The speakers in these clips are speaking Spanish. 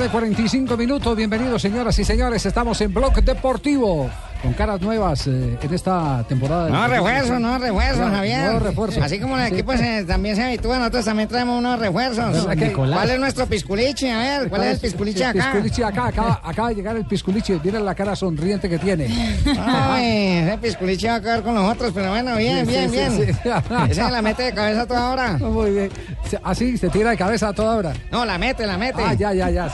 Tarde, 45 minutos. Bienvenidos, señoras y señores. Estamos en Blog Deportivo con caras nuevas eh, en esta temporada. de- No refuerzos, no refuerzos, Claro, Javier. nuevos refuerzos. Así como el Sí. equipo se- también se habitúa, nosotros también traemos unos refuerzos. ¿Cuál es nuestro pisculichi? A ver, ¿cuál es el pisculichi acá? Acá, acaba, acaba de llegar el Pisculichi. Mira la cara sonriente que tiene. Ay, ese pisculichi va a acabar con los otros, pero bueno, bien, Sí, bien, sí, bien. Esa se la mete de cabeza toda hora. Muy bien. Así, se tira de cabeza a toda hora. No, la mete, la mete. Ah, ya, ya, ya.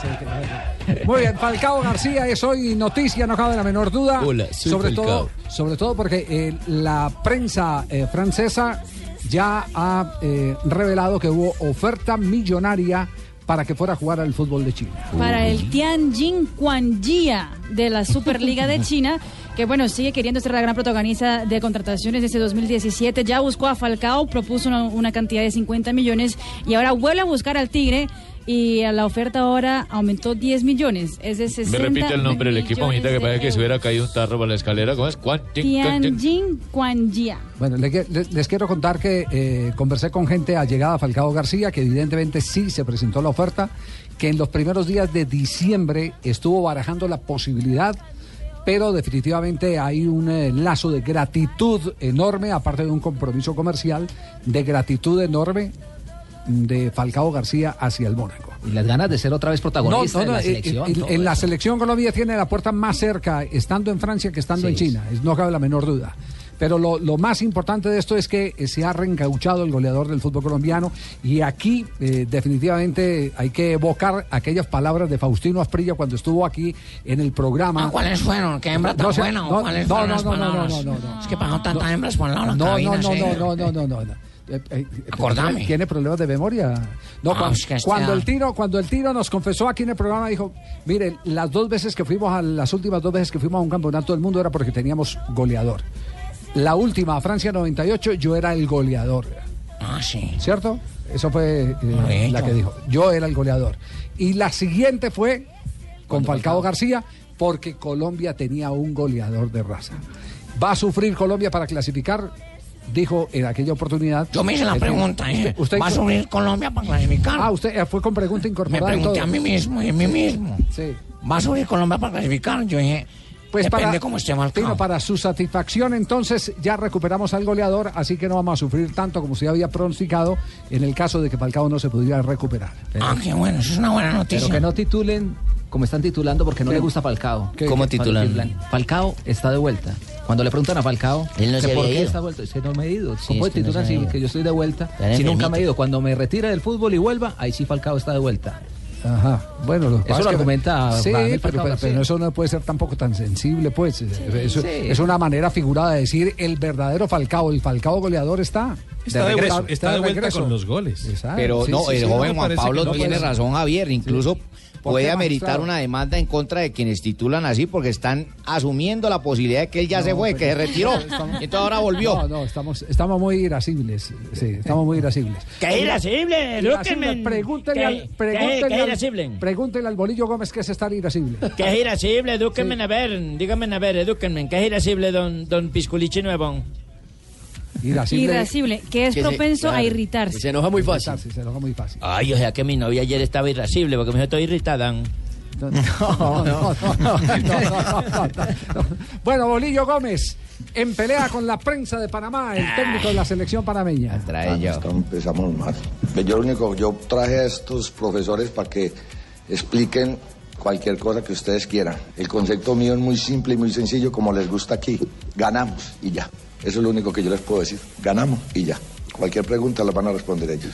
Muy bien, Falcao García es hoy noticia, no cabe la menor duda. Hola, soy sobre Falcao. todo, sobre todo porque eh, la prensa eh, francesa ya ha eh, revelado que hubo oferta millonaria para que fuera a jugar al fútbol de China. para el Tianjin Quanjia de la Superliga de China, que bueno, sigue queriendo ser la gran protagonista de contrataciones de ese 2017. Ya buscó a Falcao, propuso una, una cantidad de 50 millones y ahora vuelve a buscar al Tigre y a la oferta ahora aumentó 10 millones. Es de 60 Me repite el nombre del equipo, mijita, que parece que se hubiera caído un tarro por la escalera. ¿Cómo es? Tianjin Quanjia. Bueno, le que- les, les quiero contar que eh, conversé con gente allegada a Falcao García, que evidentemente sí se presentó la oferta, que en los primeros días de diciembre estuvo barajando la posibilidad, pero definitivamente hay un eh, lazo de gratitud enorme, aparte de un compromiso comercial, de gratitud enorme de Falcao García hacia el Mónaco. Y las ganas de ser otra vez protagonista No, no, de la eh, selección. en, en la selección Colombia tiene la puerta más cerca, estando en Francia que estando Sí, en China. Es- No cabe la menor duda. Pero lo, lo más importante de esto es que eh, se ha reencauchado el goleador del fútbol colombiano y aquí eh, definitivamente hay que evocar aquellas palabras de Faustino Asprilla cuando estuvo aquí en el programa. Ah, ¿Cuáles fueron? ¿Qué hembra tan No buena? no, ¿Cuáles no, fueron no, las no, no, palabras? no, no, no. Es que pasó tantas hembras por al lado de la No, no, cabina, no, sí. no, no, no, no, no, no. Eh, eh, Acordame. ¿Tiene problemas de memoria? No, Ah, cuan- es que está- cuando, el tiro, cuando el tiro nos confesó aquí en el programa, dijo, miren, las dos veces que fuimos, a, las últimas dos veces que fuimos a un campeonato del mundo era porque teníamos goleador. La última, Francia 98, yo era el goleador. Ah, sí. ¿Cierto? Eso fue eh, la que dijo. Yo era el goleador. Y la siguiente fue con Falcao García, porque Colombia tenía un goleador de raza. ¿Va a sufrir Colombia para clasificar? Dijo en aquella oportunidad. Yo me hice la pregunta, ¿eh? usted- ¿Va a subir Colombia para clasificar? Ah, usted eh, fue con pregunta Me incorporada. y pregunté todo. a mí mismo y a mí mismo. Sí. ¿Va a subir Colombia para clasificar? Yo dije, Pues depende para, cómo esté. Tino, para su satisfacción, entonces ya recuperamos al goleador, así que no vamos a sufrir tanto como se había pronosticado en el caso de que Falcao no se pudiera recuperar. Ah, qué bueno, eso es una buena Pero noticia. que no titulen como están titulando porque no ¿Qué? le gusta Falcao. ¿Qué? ¿Cómo titulan? Falcao está de vuelta. Cuando le preguntan a Falcao, Él no que se ¿por qué ido. está vuelto? Dice, no me he ido. Sí, ¿Cómo no titulan si que yo estoy de vuelta? Si nunca me he ido. Cuando me retire del fútbol y vuelva, ahí sí Falcao está de vuelta. Ajá. Bueno, lo Eso lo que- argumenta Sí, pero, pero- eso no puede ser tampoco tan sensible, pues. Eso- sí. Es una manera figurada de decir el verdadero Falcao, el Falcao goleador está. Está de regreso, vuelta, está de vuelta con los goles. Exacto. Pero Sí, no, sí, el sí, joven Juan Pablo no tiene razón, Javier. Incluso ¿Por puede ameritar una demanda en contra de quienes titulan así porque están asumiendo la posibilidad de que él ya se fue, que se retiró. Estamos- Y entonces ahora volvió. No, no, estamos, estamos muy irascibles. Sí, estamos muy irascibles. ¡Qué irascible! Irascible. Pregúntele ¿Qué- al, pregúntele qué al- irascible? pregúntele al Bolillo Gómez qué es estar irascible. ¿Qué es irascible? Edúquenme a ver, díganme a ver, edúquenme. ¿Qué es irascible, don, don Pisculichi Nuevo? Irascible. Irascible, que es Que se- propenso a irritarse. se enoja muy fácil. Se enoja muy fácil. Ay, o sea que mi novia ayer estaba irascible porque me dijo, estoy irritada. No, no, no, no, no, no, no, no. Bueno, Bolillo Gómez, en pelea con la prensa de Panamá, el técnico de la selección panameña. Empezamos mal. Yo lo único, yo traje a estos profesores para que expliquen cualquier cosa que ustedes quieran. El concepto mío es muy simple y muy sencillo, como les gusta aquí. Ganamos y ya. Eso es lo único que yo les puedo decir. Ganamos y ya. Cualquier pregunta la van a responder ellos.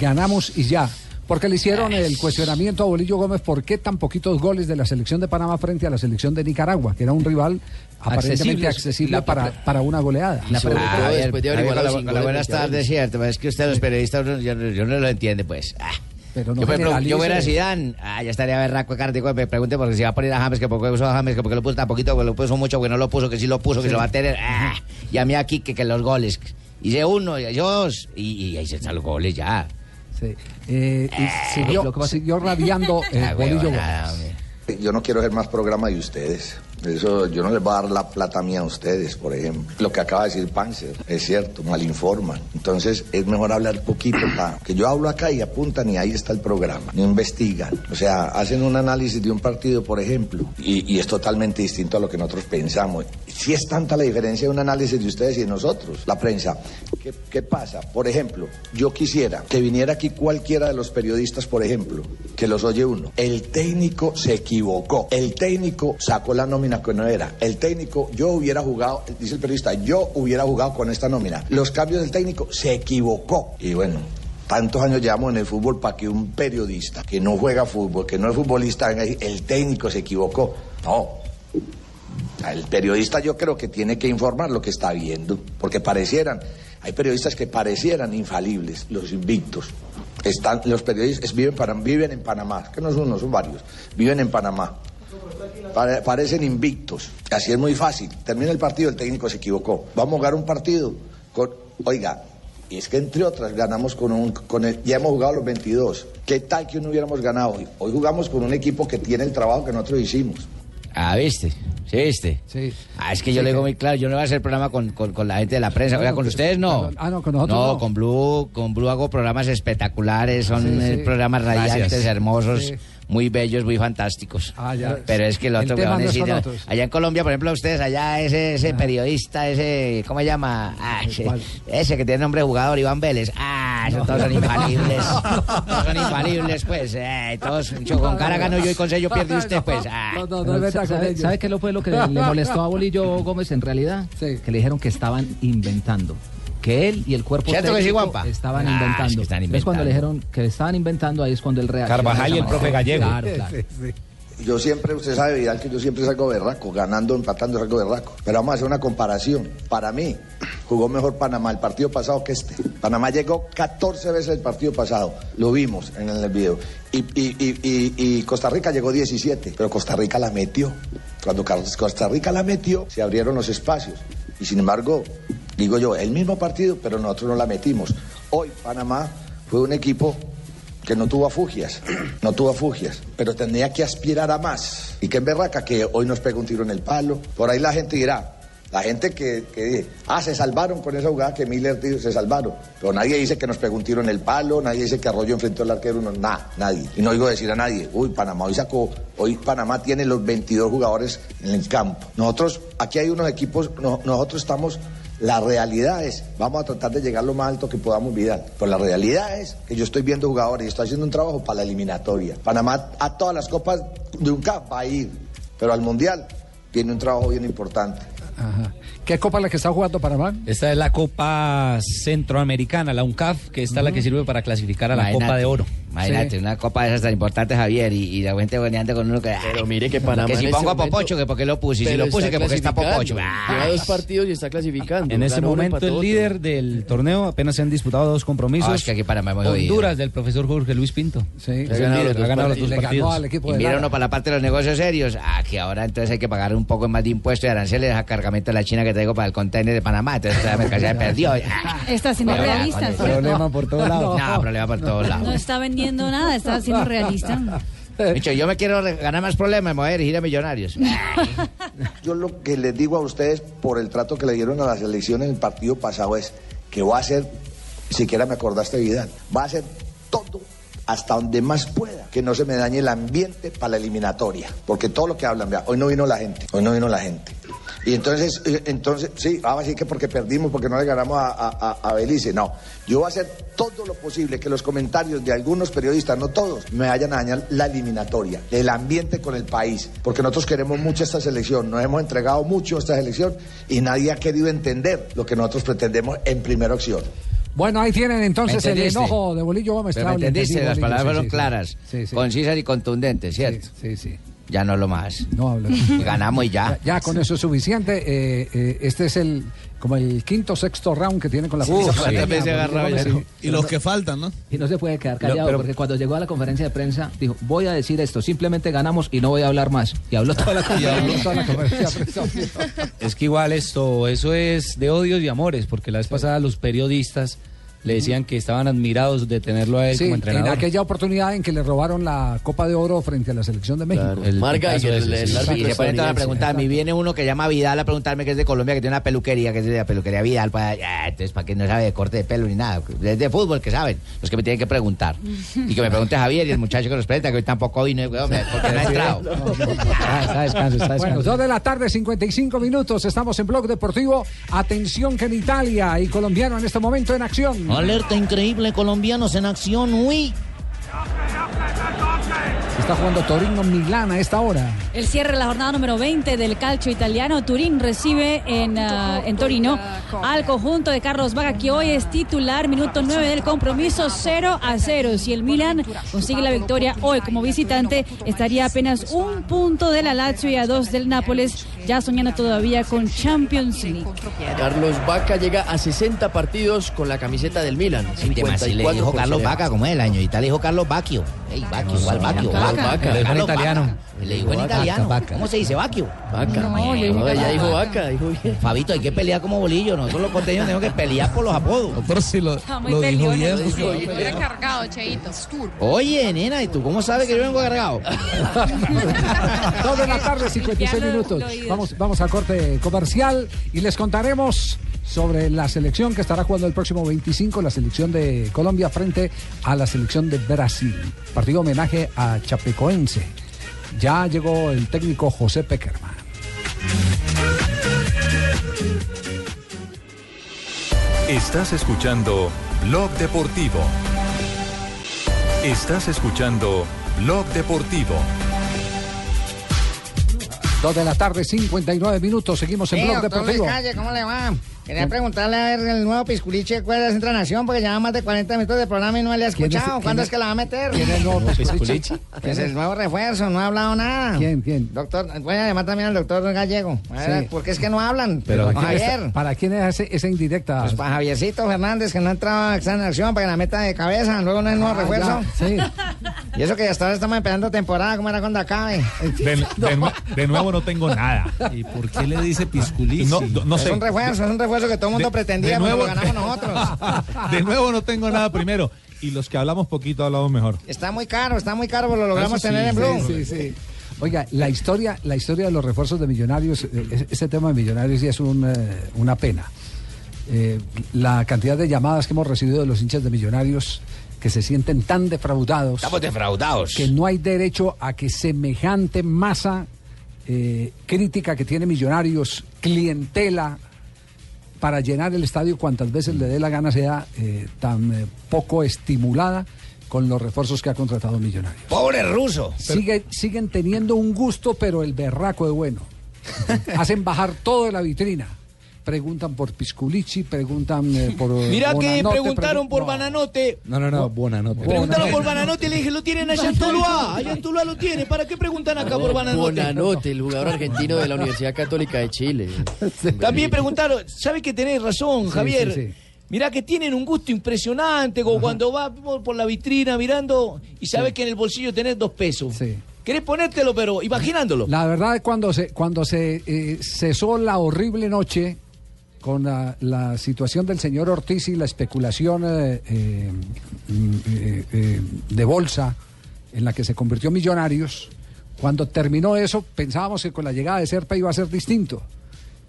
Ganamos y ya. Porque le hicieron el cuestionamiento a Bolillo Gómez por qué tan poquitos goles de la selección de Panamá frente a la selección de Nicaragua, que era un rival aparentemente Accesible. accesible La- para, para una goleada. La pregunta, después de goles buenas tardes, cierto, pero es que usted los periodistas yo, yo no lo entiende, pues. Ah. Pero no yo, ejemplo, yo fuera Zidane, ah, ya estaría berraco cártico, me pregunte porque si va a poner a James, que por qué puso a James, que por qué lo puso tan poquito, que lo puso mucho, que no lo puso, que sí lo puso, que Sí. se lo va a tener. Ah, y a mí aquí, que, que los goles. Hice uno, y dos, y, y ahí se están los goles ya. Sí. Eh, y siguió, siguió radiando eh, Ah, Bolillo huevón, Gómez. nada, hombre. Yo no quiero hacer más programa de ustedes. Eso, yo no les voy a dar la plata mía a ustedes, por ejemplo. Lo que acaba de decir Panzer, es cierto, malinforman. Entonces, es mejor hablar poquito para que yo hablo acá y apuntan y ahí está el programa. No investigan. O sea, hacen un análisis de un partido, por ejemplo, y, es totalmente distinto a lo que nosotros pensamos. Si es tanta la diferencia de un análisis de ustedes y de nosotros, la prensa. ¿Qué, qué pasa? Por ejemplo, yo quisiera que viniera aquí cualquiera de los periodistas, por ejemplo, que los oye uno. El técnico se equivocó. El técnico sacó la nómina que no era. El técnico, yo hubiera jugado, dice el periodista, yo hubiera jugado con esta nómina. Los cambios del técnico se equivocó. Y bueno. Tantos años llevamos en el fútbol para que un periodista que no juega fútbol, que no es futbolista, el técnico se equivocó. No, el periodista yo creo que tiene que informar lo que está viendo, porque parecieran, hay periodistas que parecieran infalibles, los invictos. Están, los periodistas viven, para- viven en Panamá, que no son uno, son varios, viven en Panamá. Pare- parecen invictos, así es muy fácil. Termina el partido, el técnico se equivocó. Vamos a jugar un partido con, oiga, y es que entre otras ganamos con un, con el, ya hemos jugado los 22. ¿Qué tal que no hubiéramos ganado hoy? Hoy jugamos con un equipo que tiene el trabajo que nosotros hicimos. Ah, ¿viste? ¿Sí viste? Sí. Ah, es que yo Sí, le digo que- muy claro, yo no voy a hacer programa con, con, con la gente de la prensa, No, oiga, con ustedes no. ah, no, con nosotros No, no. con Blue, con Blue hago programas espectaculares, son Sí, eh, sí. programas radiantes, Gracias. hermosos, Sí. Muy bellos, muy fantásticos. Ah, ya. Pero es que el El otro que tema van a no no, otros. allá en Colombia, por ejemplo, ustedes allá ese, ese periodista, ese, ¿cómo se llama? Ah, ese, ¿Cuál? ese que tiene nombre de jugador, Iván Vélez. Ah, esos todos son infalibles. Todos son infalibles, pues. Eh, todos, yo con cara gano yo y con sello pierde usted, pues. Ah. No, no, no, Pero, es verdad con ¿sabe, sabe qué lo fue lo que le molestó a Bolillo Gómez en realidad? Sí. Que le dijeron que estaban inventando. Que él y el cuerpo ¿Cierto que sí, técnico estaban Ah, es inventando. que están Entonces cuando le inventando. dijeron que estaban inventando, ahí es cuando él reaccionó. Carvajal y el profe. Gallego. Claro, claro. Sí, sí. Yo siempre, usted sabe, Vidal, que yo siempre salgo berraco, ganando, empatando, salgo berraco. Pero vamos a hacer una comparación. Para mí, jugó mejor Panamá el partido pasado que este. Panamá llegó 14 veces el partido pasado. Lo vimos en el video. Y, y- y- y- y Costa Rica llegó 17, pero Costa Rica la metió. Cuando Costa Rica la metió, se abrieron los espacios. Y sin embargo, digo yo, el mismo partido, pero nosotros no la metimos. Hoy Panamá fue un equipo que no tuvo afugias, no tuvo afugias, pero tendría que aspirar a más. Y que en berraca que hoy nos pega un tiro en el palo. Por ahí la gente dirá, la gente que, dice, ah, se salvaron con esa jugada que Miller dijo, se salvaron. Pero nadie dice que nos pegó un tiro en el palo, nadie dice que Arroyo enfrentó al arquero, no, nada, nadie. Y no oigo decir a nadie, uy, Panamá hoy sacó, hoy Panamá tiene los 22 jugadores en el campo. Nosotros, aquí hay unos equipos, no- nosotros estamos la realidad es, vamos a tratar de llegar lo más alto que podamos, Vidal. Pero la realidad es que yo estoy viendo jugadores y estoy haciendo un trabajo para la eliminatoria. Panamá a todas las copas de un va a ir, pero al Mundial tiene un trabajo bien importante. Ajá. ¿Qué copa es la que está jugando Panamá? Esta es la Copa Centroamericana, la UNCAF, que esta es la que sirve para clasificar a la Copa de Oro. Imagínate, una copa de esas tan importantes, Javier, y, y la gente con uno que. Pero mire que Panamá Que si pongo a momento- Popocho, que porque lo puse, y si lo puse, que porque está Popocho. clasificando. Lleva dos partidos y está clasificando. En ese momento el otro. líder del torneo apenas se han disputado dos compromisos. Ah, es que aquí Panamá jodido. Honduras del profesor Jorge Luis Pinto. Sí, Es el líder, ha ganado los dos partidos. al equipo Y mira uno para la parte de los negocios serios. Ah, que ahora entonces hay que pagar un poco más de impuestos y aranceles a cargamento de la China que traigo para el container de Panamá. Entonces la mercancía se perdió. Ah, Está siendo. Problema por todos lados. No, problema por todos lados. No está vendiendo nada, está siendo realista. Micho, yo me quiero ganar más problemas, me voy a dirigir a millonarios. Yo lo que les digo a ustedes por el trato que le dieron a la selección en el partido pasado es que va a hacer, siquiera me acordaste Vidal, va a hacer todo hasta donde más pueda, que no se me dañe el ambiente para la eliminatoria, porque todo lo que hablan, vea, hoy no vino la gente, hoy no vino la gente. Y entonces, eh, entonces, sí, ahora sí que porque perdimos, porque no le ganamos a, a, a- a Belice. No, yo voy a hacer todo lo posible que los comentarios de algunos periodistas, no todos, me vayan a dañar la eliminatoria, el ambiente con el país, porque nosotros queremos mucho esta selección, nos hemos entregado mucho a esta selección y nadie ha querido entender lo que nosotros pretendemos en primera opción. Bueno, ahí tienen entonces ¿Me el enojo de Bolillo Gómez. Pero me entendiste, las palabras sí, fueron sí, claras, sí, sí. concisas y contundentes, ¿cierto? Sí, sí. Ya no lo más. No hablo. Ganamos y ya. Ya, ya con eso es suficiente. Eh, eh, este es el como el quinto sexto round que tiene con la Uf. Y los que faltan, ¿no? Y no se puede quedar callado, pero- porque cuando llegó a la conferencia de prensa, dijo, voy a decir esto, simplemente ganamos y no voy a hablar más. Y habló toda la Y habló conferencia. toda la conferencia de prensa. Es que igual esto, eso es de odios y amores, porque la vez pasada los periodistas le decían que estaban admirados de tenerlo a él Sí, como en entrenador. aquella oportunidad en que le robaron la Copa de Oro frente a la selección de México. El Marga y caso el, ese, el sí. Y le ponen toda la pregunta a mí. Viene uno que llama Vidal a preguntarme que es de Colombia, que tiene una peluquería, que es de la peluquería Vidal. Pues, ah, entonces, ¿para qué no sabe de corte de pelo ni nada? Es de fútbol, que saben. Los que me tienen que preguntar. Y que me pregunte Javier y el muchacho que nos presenta, que hoy tampoco vino, porque no ha entrado. Ah, está de descanso, está de Bueno, descanso. dos de la tarde, 55 minutos. Estamos en Blog Deportivo. Atención que en Italia y colombiano en este momento en acción. Alerta increíble, colombianos en acción, uy. Está jugando Torino Milán a esta hora. El cierre de la jornada número 20 del calcio italiano. Turín recibe en, ah, en Torino al conjunto de Carlos Vaga, que hoy es titular. Minuto 9 del compromiso, 0 a 0. Si el Milan consigue la victoria hoy como visitante, estaría apenas un punto de la Lazio y a dos del Nápoles, ya soñando todavía con Champions League. Carlos Vaca llega a 60 partidos con la camiseta del Milan. Este más sí le 54 dijo Carlos. Vaca, como es el año. Y tal dijo Carlos Bacchio. Ey, Bacchio, igual Bacchio. Vaca. Italiano. Le dijo en Vaca, italiano. Vaca. ¿Cómo se dice Bacchio? Vaca. No, yo No, ella dijo Vaca, dijo bien. Fabito, hay que pelear como bolillo. Nosotros los costeños tenemos que pelear por los apodos. Pero si lo, Está muy lo dijo bien. ¿no? Viene cargado, Cheito. Oye, nena, ¿y tú cómo sabes que yo vengo cargado? Dos de la tarde, 56 Limpiarlo minutos. Vamos, vamos a corte comercial y les contaremos sobre la selección que estará jugando el próximo 25, la selección de Colombia frente a la selección de Brasil. Partido homenaje a Chapecoense. Ya llegó el técnico José Peckerman. Estás escuchando Blog Deportivo. Estás escuchando Blog Deportivo. Dos de la tarde, 59 minutos. Seguimos en Blog Deportivo. Calle, ¿cómo le va? Quería preguntarle a ver el nuevo Pisculiche de Cuerdas Centro Nación, porque lleva más de 40 minutos de programa y no le ha ¿Quién es- escuchado. quién ¿Cuándo es- es que la va a meter? ¿Quién es el nuevo Pisculiche? Es el nuevo refuerzo, no ha hablado nada. ¿Quién, quién? Doctor, voy a llamar también al doctor Gallego. A ver, Sí. ¿Por qué es que no hablan? Pero Don ¿quién está- Javier. ¿para quién es ese- esa indirecta? Pues para Javiercito Fernández, que no entraba en acción para que la meta de cabeza, luego no es nuevo Ah, refuerzo. ya, sí. Y eso que hasta ahora estamos esperando temporada, ¿cómo era cuando acabe? De, de nue- de nuevo no tengo nada. ¿Y por qué le dice Pisculici? No, no, no es sé. un refuerzo, es un refuerzo que todo el mundo De- pretendía, de pero nuevo- lo ganamos nosotros. De nuevo no tengo nada primero. Y los que hablamos poquito hablamos mejor. Está muy caro, está muy caro, pero lo logramos sí, tener en Blue. Sí, sí. Oiga, la historia, la historia de los refuerzos de millonarios, eh, ese- ese tema de millonarios sí es un, eh, una pena. Eh, la cantidad de llamadas que hemos recibido de los hinchas de millonarios que se sienten tan defraudados Estamos defraudados. que no hay derecho a que semejante masa eh, crítica que tiene millonarios, clientela, para llenar el estadio cuantas veces le dé la gana sea eh, tan eh, poco estimulada con los refuerzos que ha contratado Millonarios. Pobre ruso. Sigue- siguen teniendo un gusto, pero el berraco de bueno. Hacen bajar todo de la vitrina. Preguntan por Pisculici, preguntan eh, por. eh, Mira que preguntaron pregun- por no. Bananote. No, no, no, Bonanote. Preguntaron por Bananote y le dije, lo tienen allá en Tuluá. Allá en Tuluá lo tiene. ¿Para qué preguntan acá por Bananote? Bonanote, el jugador argentino de la Universidad Católica de Chile. También preguntaron, ¿sabe que tenés razón, Sí, Javier? sí, sí. Mirá que tienen un gusto impresionante, como cuando vas por la vitrina mirando y sabes que en el bolsillo tenés dos pesos. Querés ponértelo, pero imaginándolo. La verdad, cuando se, cuando se eh, cesó la horrible noche con la, la situación del señor Ortiz y la especulación eh, eh, mm, eh, eh, de bolsa en la que se convirtió en Millonarios, cuando terminó eso, pensábamos que con la llegada de Serpa iba a ser distinto.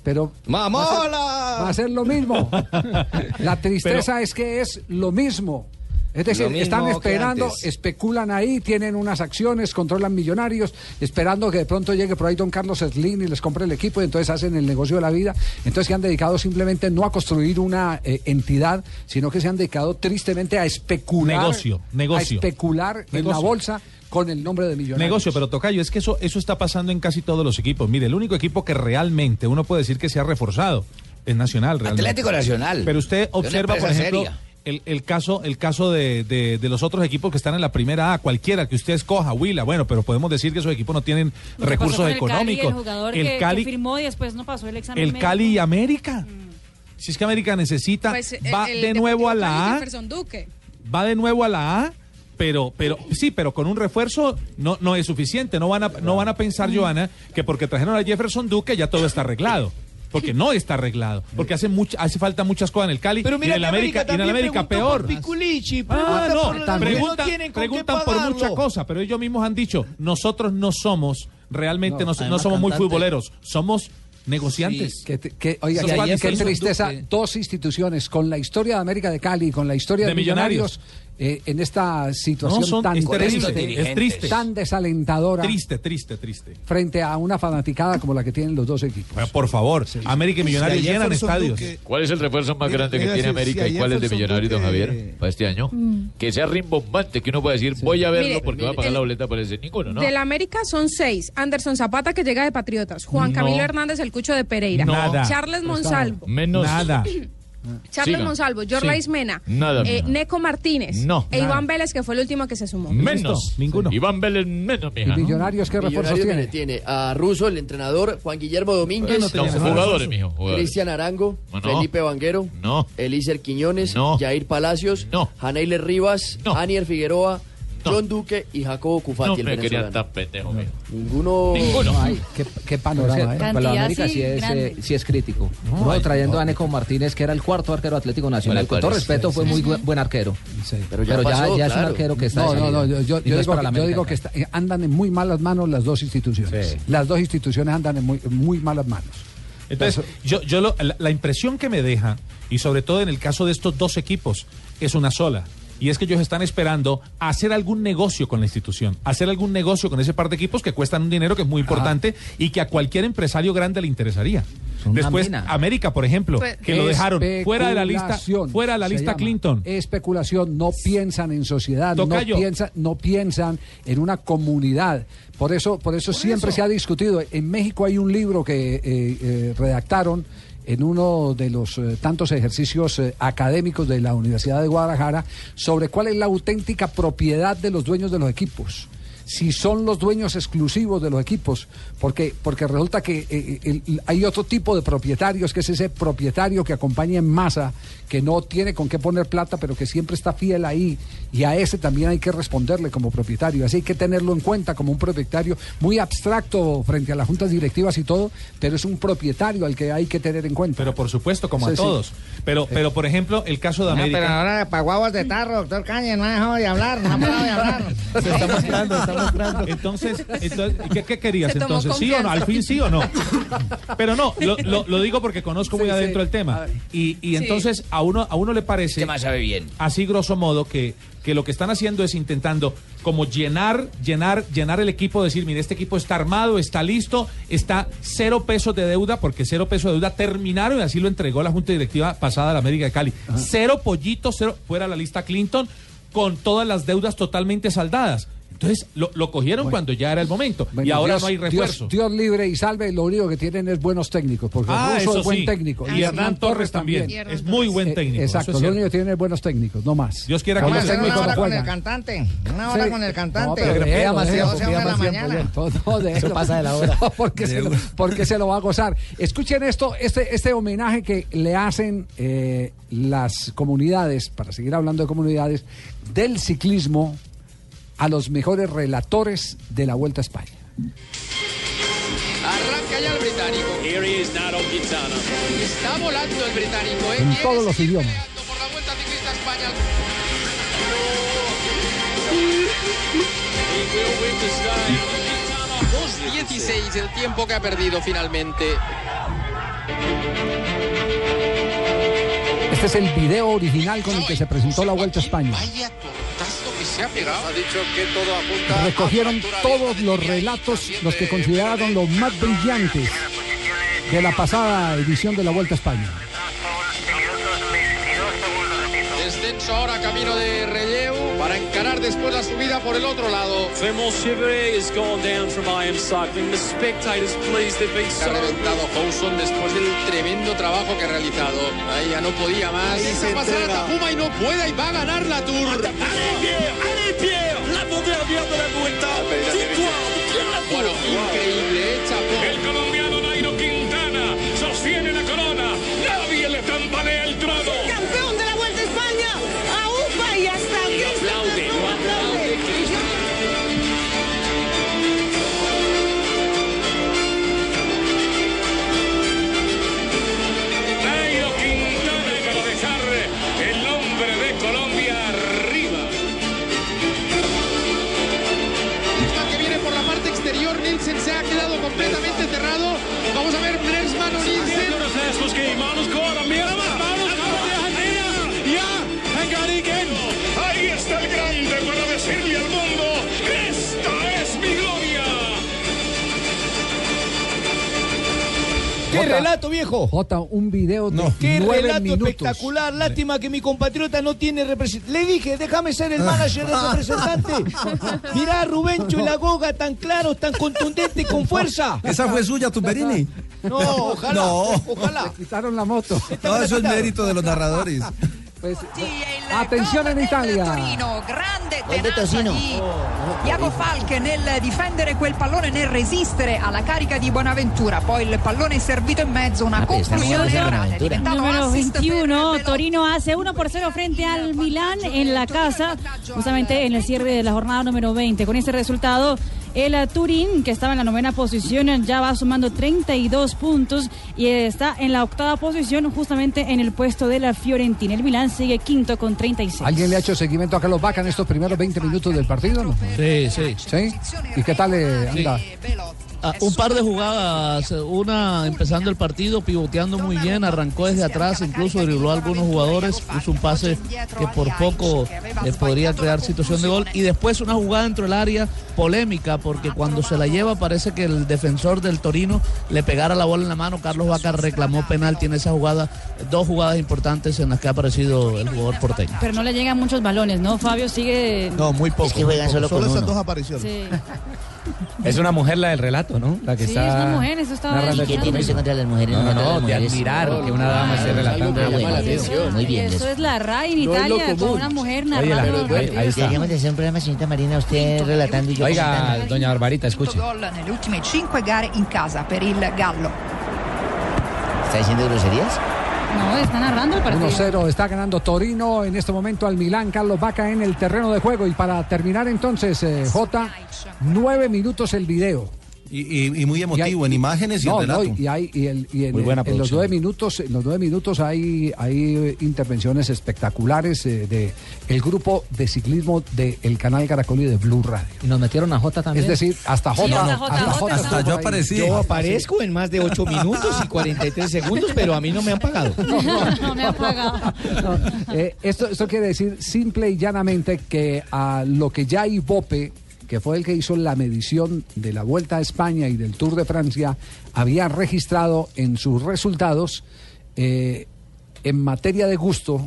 Pero va a ser- ¡Mamola! va a ser lo mismo. La tristeza es que es lo mismo. Es decir, están esperando, especulan ahí, tienen unas acciones, controlan millonarios, esperando que de pronto llegue por ahí don Carlos Slim y les compre el equipo y entonces hacen el negocio de la vida. Entonces se han dedicado simplemente no a construir una eh, entidad, sino que se han dedicado tristemente a especular. Negocio, negocio. A especular en la bolsa con el nombre de millonarios. Negocio, pero Tocayo, es que eso, eso está pasando en casi todos los equipos. Mire, el único equipo que realmente uno puede decir que se ha reforzado es Nacional. Realmente. Atlético Nacional. Pero usted observa, por ejemplo, seria. El, el caso, el caso de, de- de los otros equipos que están en la primera A, cualquiera que usted escoja, Huila, bueno, pero podemos decir que esos equipos no tienen recursos con el Cali, económicos. el jugador el que, Cali, que firmó y después no pasó el examen el médico. Cali y América. Si es que América necesita, Pues, va el- el de nuevo a la A Jefferson Duque. va de nuevo a la A, pero, pero sí, pero con un refuerzo no, no es suficiente. No van a, no van a pensar, Joana, que porque trajeron a Jefferson Duque ya todo está arreglado. Porque no está arreglado. Porque hace mucha, hace falta muchas cosas en el Cali Pero y mira en el que América, y en el América peor. por Piculichi, Ah, no, por los preguntan, no preguntan por pagarlo. muchas cosas, pero ellos mismos han dicho, nosotros no somos, realmente no, No, no además somos muy futboleros, somos negociantes. Que, oiga, qué- tristeza, dos instituciones con la historia de América de Cali y con la historia de, De Millonarios. Millonarios, eh, en esta situación No, son- tan es triste, es triste. tan desalentadora Triste, triste, triste. frente a una fanaticada como la que tienen los dos equipos. Bueno, por favor, América y Millonarios Si llenan estadios. Duque- ¿Cuál es el refuerzo más grande que tiene si- América si y cuál es de Millonarios, don Javier, para este año? Mm. Que sea rimbombante, que uno pueda decir, voy a verlo Mire, porque va a pagar el- la boleta por ese. Ninguno, ¿no? Del América son seis. Anderson Zapata, que llega de Patriotas. Juan No. Camilo Hernández, el Cucho de Pereira. Nada. Charles Monsalvo. Menos. Nada. Charles Siga. Monsalvo, Jorla Sí. Ismena. Nada, eh, mija. Neco Martínez. No. E Nada. Iván Vélez, que fue el último que se sumó. Menos. Ninguno. Iván Vélez menos, ¿Y. Millonarios qué refuerzos Millonarios tiene? que tiene a Russo, el entrenador, Juan Guillermo Domínguez, No, tenía No, jugadores, mijo, jugadores. Cristian Arango, No. Felipe Vanguero, No. Elícer Quiñones, No. Jair Palacios, No. Janeile Rivas, Anier Figueroa, No. John Duque y Jacobo Cufati, No el me querían venezolano. tan pendejo. Ninguno. Ninguno. Ay, qué, qué panorama, ¿eh? Para la América sí es, eh, sí es crítico. No, Uno ay, trayendo no. a Neco Martínez, que era el cuarto arquero Atlético Nacional. Bueno, Con todo respeto, sí, fue sí, muy buen arquero. Pero Pero, ya ya, pasó, ya es un arquero que está No, no, no, yo, yo- yo digo, que, la yo América. digo que está- eh, andan en muy malas manos las dos instituciones. Las dos instituciones andan en muy, muy malas manos. Entonces, yo, yo lo- la, la impresión que me deja, y sobre todo en el caso de estos dos equipos, es una sola. Y es que ellos están esperando hacer algún negocio con la institución, hacer algún negocio con ese par de equipos que cuestan un dinero que es muy importante y que a cualquier empresario grande le interesaría. Después, mina. América, por ejemplo, Pues- que lo dejaron fuera de la lista, fuera de la lista llama. Clinton. Especulación, no piensan en sociedad, Tocayo. no piensan, no piensan en una comunidad. Por eso, por eso siempre se ha discutido. En México hay un libro que eh, eh, redactaron en uno de los eh, tantos ejercicios eh, académicos de la Universidad de Guadalajara sobre cuál es la auténtica propiedad de los dueños de los equipos. Si son los dueños exclusivos de los equipos, porque, porque resulta que eh, el- hay otro tipo de propietarios, que es ese propietario que acompaña en masa, que no tiene con qué poner plata, pero que siempre está fiel ahí, y a ese también hay que responderle como propietario. Así hay que tenerlo en cuenta como un propietario muy abstracto frente a las juntas directivas y todo, pero es un propietario al que hay que tener en cuenta. Pero por supuesto, como Sí, a sí. todos. Pero, pero por ejemplo, el caso de No, América. pero ahora para guavos de tarro, doctor Caña, no ha dejado de hablar, no ha parado de hablar. Se está mostrando, está mostrando. Entonces, entonces ¿qué, qué querías entonces? ¿Sí o no? ¿Al fin sí o no? Pero no, lo, lo- lo digo porque conozco muy Sí, adentro sí. el tema. Y, y Sí. entonces a uno, a uno le parece... ¿Qué más sabe bien? Así grosso modo que, que lo que están haciendo es intentando como llenar, llenar, llenar el equipo, decir, mire, este equipo está armado, está listo, está cero pesos de deuda, porque cero pesos de deuda terminaron y así lo entregó la Junta Directiva pasada de la América de Cali. Cero pollitos, cero, fuera la lista Clinton, con todas las deudas totalmente saldadas. Entonces lo, lo cogieron cuando ya era el momento y ahora Dios- no hay refuerzo. Dios, Dios libre y salve, lo único que tienen es buenos técnicos, porque Ah, Russo eso es buen sí. técnico. Y Hernán Torres también. Es muy buen Eh, técnico, exacto, es lo único que tienen es buenos técnicos, no más. Dios quiera que más. Una no hora con el cantante. Una hora Sí. con el No, cantante. pero más tiempo. No, déjelo. Eso pasa de la hora. Porque, se lo, porque se lo va a gozar. Escuchen esto, este, este homenaje que le hacen eh, las comunidades, para seguir hablando de comunidades, del ciclismo a los mejores relatores de la Vuelta a España. Arranca ya el británico. Here he is, Nairo Quintana. Está volando el británico, ¿eh? En todos los idiomas. por la Vuelta Ciclista España. Dos 16 el tiempo que ha perdido finalmente. Este es el video original con el que se presentó la Vuelta a España. Tazo se ha pegado. Ha dicho que todo apunta Recogieron todos los relatos, los que consideraron los más brillantes de la pasada edición de la Vuelta a España. Descenso ahora camino de Relleu para encarar después la subida por el otro lado. Clement Chevrolet has gone down from IM Cycling. The spectators pleased they've been Se ha so reventado Houson después del tremendo trabajo que ha realizado. Ahí ya no podía más. Ahí se pasada entrega. Takuma y no puede y va a ganar la Tour. Allez Pierre, allez Pierre, l'avant-dernière de la Vuelta. Victoire de Pierre. Bueno, increíble, Jota, un video de ¡Qué nueve relato minutos. espectacular! Lástima que mi compatriota no tiene representante. Le dije, déjame ser el manager del representante. Mirá, Rubencho y la Goga tan claros, tan contundentes, con fuerza. ¿Esa fue suya, Tumberini? No, ojalá. No. Ojalá. Le quitaron la moto. No, eso es mérito de los narradores. Pues, Atención en Italia. grande Gol de Tocino. di Iago Falche nel difendere quel pallone, nel resistere alla carica di Bonaventura. Poi il pallone è servito in mezzo, una conclusione grande. È diventato Número assist per 21, Torino hace 1 por 0 frente al Milán en la casa, justamente en el cierre de la jornada número 20. Con este resultado, el eh, Turín, que estaba en la novena posición, ya va sumando 32 puntos y está en la octava posición, justamente en el puesto de la Fiorentina. El Milán sigue quinto con 36. ¿Alguien le ha hecho seguimiento a Carlos Vaca en estos primeros 20 minutos del partido? no? Sí, sí. ¿Sí? ¿Y qué tal le anda? Ah, un par de jugadas, una empezando el partido, pivoteando muy bien, arrancó desde atrás, incluso dribló a algunos jugadores, puso un pase que por poco les podría crear situación de gol y después una jugada dentro del área polémica porque cuando se la lleva parece que el defensor del Torino le pegara la bola en la mano, Carlos Vaca reclamó penal, tiene esa jugada, dos jugadas importantes en las que ha aparecido el jugador porteño. Pero no le llegan muchos balones, ¿no? Fabio sigue... No, muy poco. Es que juegan muy poco. solo con esas uno. dos apariciones. Sí. Es una mujer la del relato, ¿no? La que Sí, está es una mujer, eso estaba narrando ¿Y qué el tiene contra las mujeres? No, no, contra no, las de admirar que una dama esté relatando. Ah, bueno, Eso- Muy bien. Eso es la RAI en Italia, con una mujer Oye, la- narrando. ahí- ahí está. Deberíamos de hacer un programa, señorita Marina, usted relatando y yo Oiga, doña Barbarita, escuche. gol nelle ultime 5 gare in casa per il Gallo. ¿Está diciendo groserías? No, está narrando el partido. 1-0 está ganando Torino en este momento al Milán, Carlos Vaca en el terreno de juego. Y para terminar entonces, eh, J, nueve minutos el video. Y, y- y muy emotivo, Y hay- en imágenes y no, en no, relato. y, hay, y, el- y en, Muy buena en los nueve minutos, en los nueve minutos hay, hay eh, intervenciones espectaculares eh, de el grupo de ciclismo del canal Caracol y de Blue Radio. Y nos metieron a Jota también. Es decir, hasta J. hasta hasta estuvo yo aparecí. Yo aparezco en más de 8 minutos y 43 segundos, pero a mí no me han pagado. No me ha pagado. Eh, esto, esto quiere decir simple y llanamente que a lo que ya Ibope, que fue el que hizo la medición de la Vuelta a España y del Tour de Francia, había registrado en sus resultados eh, en materia de gusto.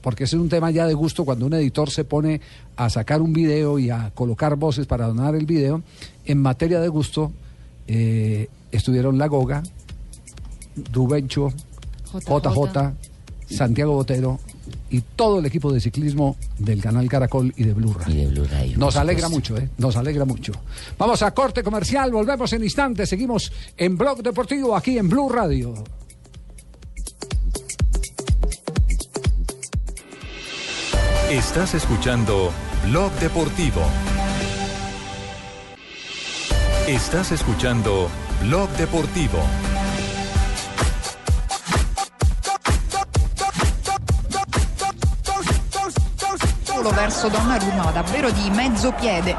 porque ese es un tema ya de gusto cuando un editor se pone a sacar un video y a colocar voces para donar el video. En materia de gusto, eh, estuvieron La Goga, Rubencho, JJ, Santiago Botero y todo el equipo de ciclismo del canal Caracol y de Blue Radio. Nos alegra mucho, ¿eh? Nos alegra mucho. Vamos a corte comercial, volvemos en instantes, seguimos en Blog Deportivo aquí en Blue Radio. Estás escuchando Blog Deportivo. Estás escuchando Blog Deportivo. Solo verso Donnarumma, ma davvero di mezzo piede.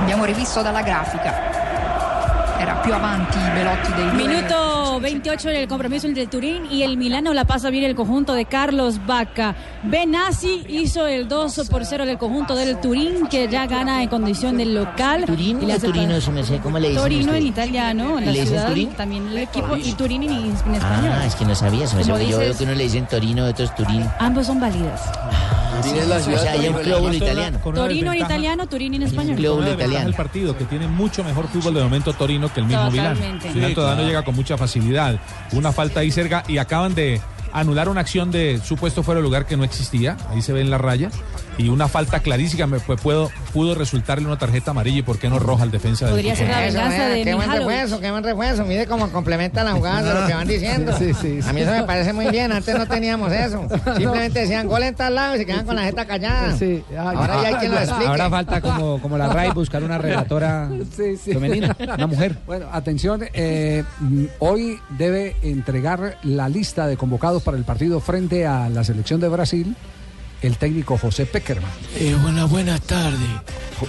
Abbiamo rivisto dalla grafica. Era più avanti Belotti dei due. Minuto 28 en el compromiso entre el Turín y el Milano la pasa bien el conjunto de Carlos Vaca. Benassi hizo el 2 por 0 del conjunto del Turín que ya gana en condición del local. ¿Turín Y o Turino, merced? ¿Cómo le dicen Torino en italiano, en la ¿Le dicen ciudad, Turín? también el equipo y Turín en, en español. Ah, es que no sabía eso. Yo veo que uno le dicen Torino, otro es Turín. Ambos son válidas. Turín es la ciudad. O sea, hay un glóbulo italiano. Con una Torino en italiano, Turín en español. Una desventaja del partido, que tiene mucho mejor fútbol de momento Torino que el mismo Milán. Totalmente. Milán Sí, todavía no llega con mucha facilidad. Una falta ahí cerca y acaban de anular una acción de supuesto fuera de lugar que no existía. Ahí se ve en la raya. Y una falta clarísima me fue- puedo, pudo resultarle una tarjeta amarilla y por qué no roja al defensa del Podría ser la venganza de Qué buen refuerzo, qué buen refuerzo. Mire cómo complementa la jugada de lo que van diciendo. Sí, sí, sí. A mí eso me parece muy bien. Antes no teníamos eso. Simplemente decían gol en tal lado y se quedan con la jeta callada. Sí, Ahora ya hay quien lo explique. Ahora falta como, como la RAI buscar una relatora Sí, sí. femenina, una mujer. Bueno, atención, eh, hoy debe entregar la lista de convocados para el partido frente a la selección de Brasil el técnico José Peckerman. Eh, buenas, buenas tardes.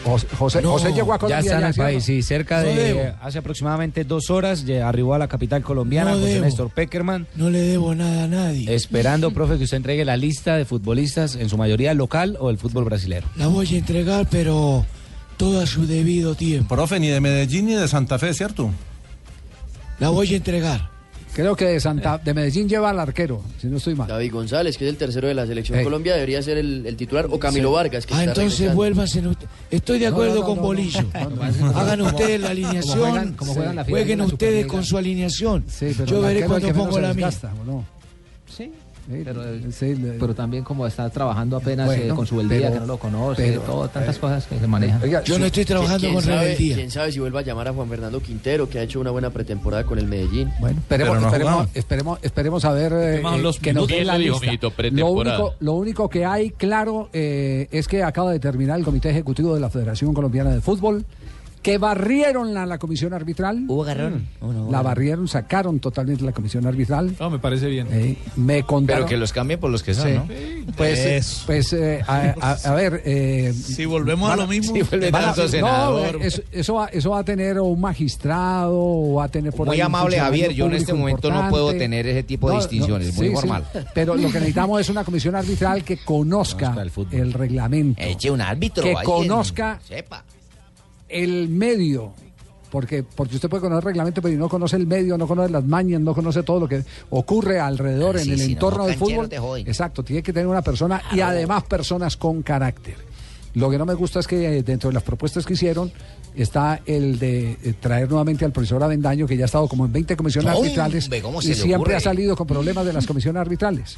José, José, No, José llegó a ya Colombia. está en el país, sí, cerca No de debo. hace aproximadamente dos horas ya arribó a la capital colombiana No José debo. Néstor Peckerman. No le debo nada a nadie. Esperando, profe, que usted entregue la lista de futbolistas, en su mayoría local o del fútbol brasileño. La voy a entregar, pero todo a su debido tiempo. Profe, ni de Medellín ni de Santa Fe, ¿cierto? La voy a entregar. Creo que de, Santa, de Medellín lleva al arquero, si no estoy mal. David González, que es el tercero de la selección Eh. Colombia, debería ser el, el titular, o Camilo Sí. Vargas, que Ah, está entonces vuélvanse. Estoy de acuerdo no, no, con Bolillo. Hagan ustedes la Como alineación. juegan- como juegan la final Jueguen ustedes con su alineación. Sí, pero Yo veré cuando pongo la mía. desgasta, ¿o no? Sí. Pero, sí, le- pero también como está trabajando apenas Bueno, eh, con su beldía, pero- que no lo conoce, pero- todo, tantas cosas que se manejan. Oiga, Yo no estoy trabajando ¿Quién con sabe, rebeldía. quién sabe si vuelva a llamar a Juan Fernando Quintero, que ha hecho una buena pretemporada con el Medellín. Bueno, esperemos, no esperemos, esperemos, esperemos a ver eh, eh, los que nos den la ¿Quién le dijo, lista. Lo único, lo único que hay claro eh, es que acaba de terminar el Comité Ejecutivo de la Federación Colombiana de Fútbol que barrieron la, la comisión arbitral. Hubo agarrón. La barrieron, sacaron totalmente la comisión arbitral. No, me parece bien. Eh, me contaron. Pero que los cambien por los que son, Sí. ¿no? Pues, eh, pues eh, a, a- a ver. eh, Si volvemos a lo mismo, Si a- no, senador. eh, eso, eso va, eso va a tener un magistrado o va a tener por Muy ahí amable, Javier, yo en este momento no puedo tener ese tipo de distinciones, muy sí, formal. pero lo que necesitamos es una comisión arbitral que conozca el, reglamento. Eche un árbitro. que conozca Sepa. El medio. Porque, porque usted puede conocer el reglamento, pero no conoce el medio, no conoce las mañas, no conoce todo lo que ocurre alrededor en el si no, entorno del fútbol. Exacto, tiene que tener una persona y además personas con carácter. Lo que no me gusta es que eh, dentro de las propuestas que hicieron está el de eh, traer nuevamente al profesor Avendaño, que ya ha estado como en 20 comisiones arbitrales ¿Cómo y siempre ocurre? ha salido con problemas de las comisiones arbitrales.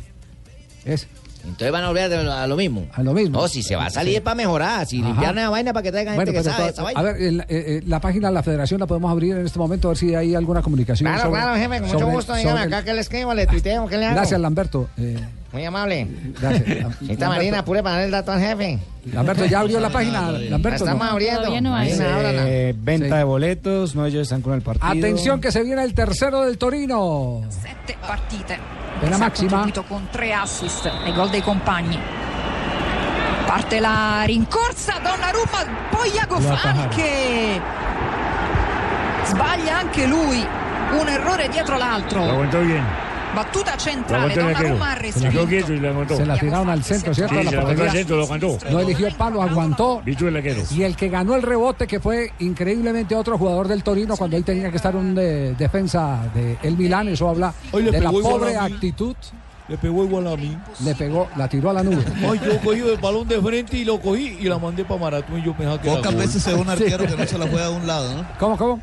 Es Entonces van a volver a lo- a lo mismo. a lo mismo. No, si se va a salir Sí. es para mejorar, si Ajá. limpiar la vaina para que traigan Bueno, gente que sabe esa vaina. a ver, el- eh, eh, la página de la federación la podemos abrir en este momento, a ver si hay alguna comunicación. Claro, sobre- claro, jefe, con mucho gusto. Dígame sobre- acá que le escribo, le tuiteo, ¿qué le hago? Gracias, Lamberto. Eh, Muy amable. gracias. Señorita Marina, apure para dar el dato al jefe. Lamberto, ¿ya abrió la página? Lamberto, estamos no. abriendo. Todavía no hay. Marina, ábrala. Eh, venta Sí. de boletos, no ellos están con el partido. Atención que se viene el tercero del Torino. Sette partite. Pena contribuito con tre assist nei gol dei compagni. Parte la rincorsa, Donnarumma, poi Iago Lo. Sbaglia anche lui, un errore dietro l'altro. aguantó bien. Donnarumma ha Se la quedó respinto. quieto y la aguantó. Se la tiraron al centro, ¿cierto? Sí, A la se la aguantó al portería. centro, lo aguantó. No eligió palo, aguantó. El arquero. Y el que ganó el rebote, que fue increíblemente otro jugador del Torino, cuando ahí tenía que estar un de- defensa del Milán, eso habla Hoy de la pobre actitud Le pegó igual a mí. Le pegó, la tiró a la nube. Ay, yo cogí el balón de frente y lo cogí y la mandé para Maratón y yo pensaba que Pocas veces se ve un arquero que no se la juega de un lado, ¿no? ¿Cómo, cómo?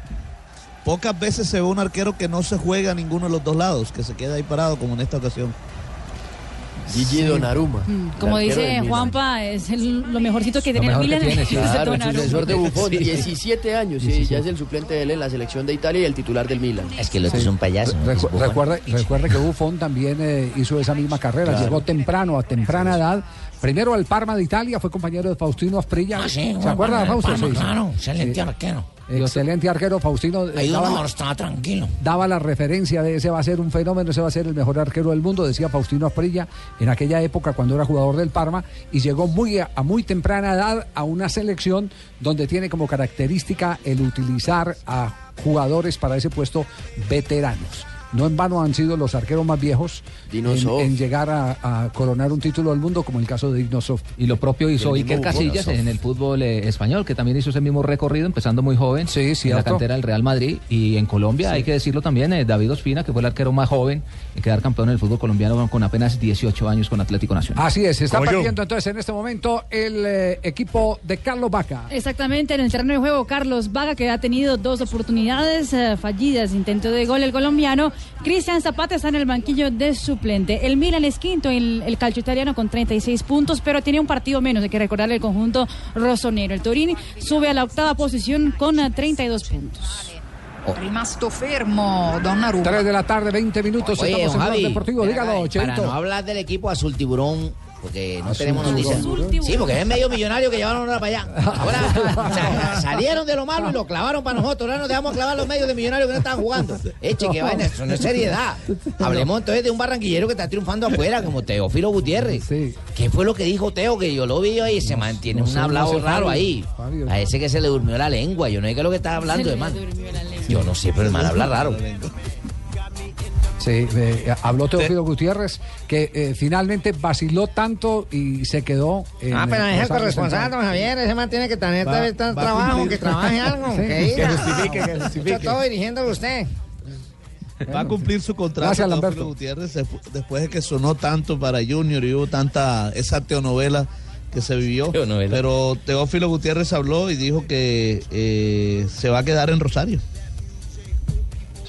Pocas veces se ve un arquero que no se juega a ninguno de los dos lados, que se queda ahí parado, como en esta ocasión. Gigi Donnarumma. Mm, Como dice. Juanpa, es el- lo mejorcito que Lo tiene el Milan. tiene, Claro, el sucesor de Buffon, Sí. 17 años, sí, ya es el suplente de él en la selección de Italia y el titular del Milan. Es que el otro es un payaso. Recu- Es recuerde que Buffon también eh, hizo esa misma carrera, Claro. llegó temprano, a temprana edad. Primero al Parma de Italia, fue compañero de Faustino Asprilla. Ah, sí, ¿Se acuerda, el Fausto? Parma, Sí, sí. claro, excelente Sí. arquero. Excelente arquero, Faustino. eh, Ahí daba uno estaba tranquilo. daba la referencia de ese va a ser un fenómeno, ese va a ser el mejor arquero del mundo, decía Faustino Asprilla en aquella época cuando era jugador del Parma y llegó muy a, a muy temprana edad a una selección donde tiene como característica el utilizar a jugadores para ese puesto veteranos. No en vano han sido los arqueros más viejos en, llegar a, a coronar un título del mundo, como el caso de Dinosov. Y lo propio hizo El mismo Iker Casillas en el fútbol eh, español, que también hizo ese mismo recorrido, empezando muy joven en la cantera del Real Madrid. Y en Colombia, hay que decirlo también, eh, David Ospina, que fue el arquero más joven en quedar campeón del fútbol colombiano con apenas 18 años con Atlético Nacional. Así es, se está perdiendo entonces en este momento el eh, equipo de Carlos Vaca. Exactamente, en el terreno de juego, Carlos Vaga, que ha tenido dos oportunidades eh, fallidas, intento de gol el colombiano. Cristian Zapata está en el banquillo de suplente. El Milan es quinto, el, el calcio italiano con 36 puntos, pero tiene un partido menos, hay que recordarle el conjunto rosonero. El Torini sube a la octava posición con eh, 32 puntos. Rimasto fermo Donnarumma. 3 de la tarde, 20 minutos, Oye, estamos don en Blog Javi, Deportivo. ven Dígalo, acá, Para no hablar del equipo Azul Tiburón, porque no Azul tenemos noticias. Sí, porque es medio millonario que llevaron ahora para allá. Ahora o sea, salieron de lo malo y lo clavaron para nosotros. Ahora nos dejamos clavar los medios de millonarios que no estaban jugando. Eche, que vaina, eso no es seriedad. Hablemos entonces de un barranquillero que está triunfando afuera, como Teófilo Gutiérrez. ¿Qué fue lo que dijo Teo? Que yo lo vi ahí, se mantiene No un no hablado raro Fabio, ahí. Fabio. A ese que se le durmió la lengua. Yo no sé qué es lo que estaba hablando, hermano. Yo no sé, pero el man habla raro. Sí, eh, habló Teófilo Gutiérrez, que eh, finalmente vaciló tanto y se quedó. En, Ah, pero es el corresponsal, don Javier. Ese man tiene que tener Va- tal- tal va trabajo, cumplir. que trabaje algo. Sí. Que, justifique, que justifique. Yo todo dirigiéndolo a usted. Va a cumplir su contrato Gracias, Teófilo. Gutiérrez despu- después de que sonó tanto para Junior y hubo tanta esa teonovela que se vivió. Pero Teófilo Gutiérrez habló y dijo que eh, se va a quedar en Rosario.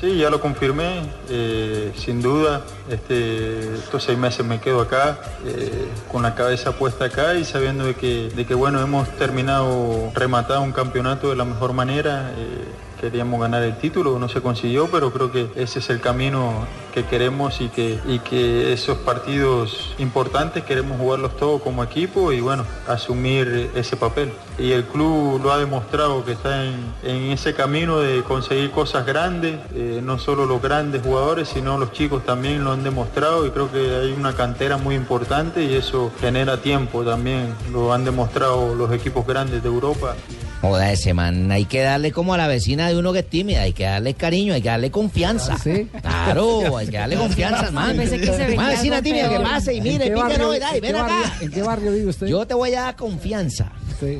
Sí, ya lo confirmé, eh, sin duda. Este, estos seis meses me quedo acá, eh, con la cabeza puesta acá y sabiendo de que, de que bueno, hemos terminado, rematado un campeonato de la mejor manera. eh, queríamos ganar el título, no se consiguió, pero creo que ese es el camino que queremos y que, esos partidos importantes queremos jugarlos todos como equipo y bueno, asumir ese papel. Y el club lo ha demostrado que está en, en ese camino de conseguir cosas grandes, eh, no solo los grandes jugadores, sino los chicos también lo han demostrado y creo que hay una cantera muy importante y eso genera tiempo también, lo han demostrado los equipos grandes de Europa. Joda, ese man, hay que darle como a la vecina de uno que es tímida, hay que darle cariño, hay que darle confianza. Claro, hay que darle confianza al man. Yo pensé que se venía Una vecina tímida que pase y ¿En mire, qué pique barrio- no, dale, en ven acá. ¿En qué barrio vive usted? Yo te voy a dar confianza. Sí.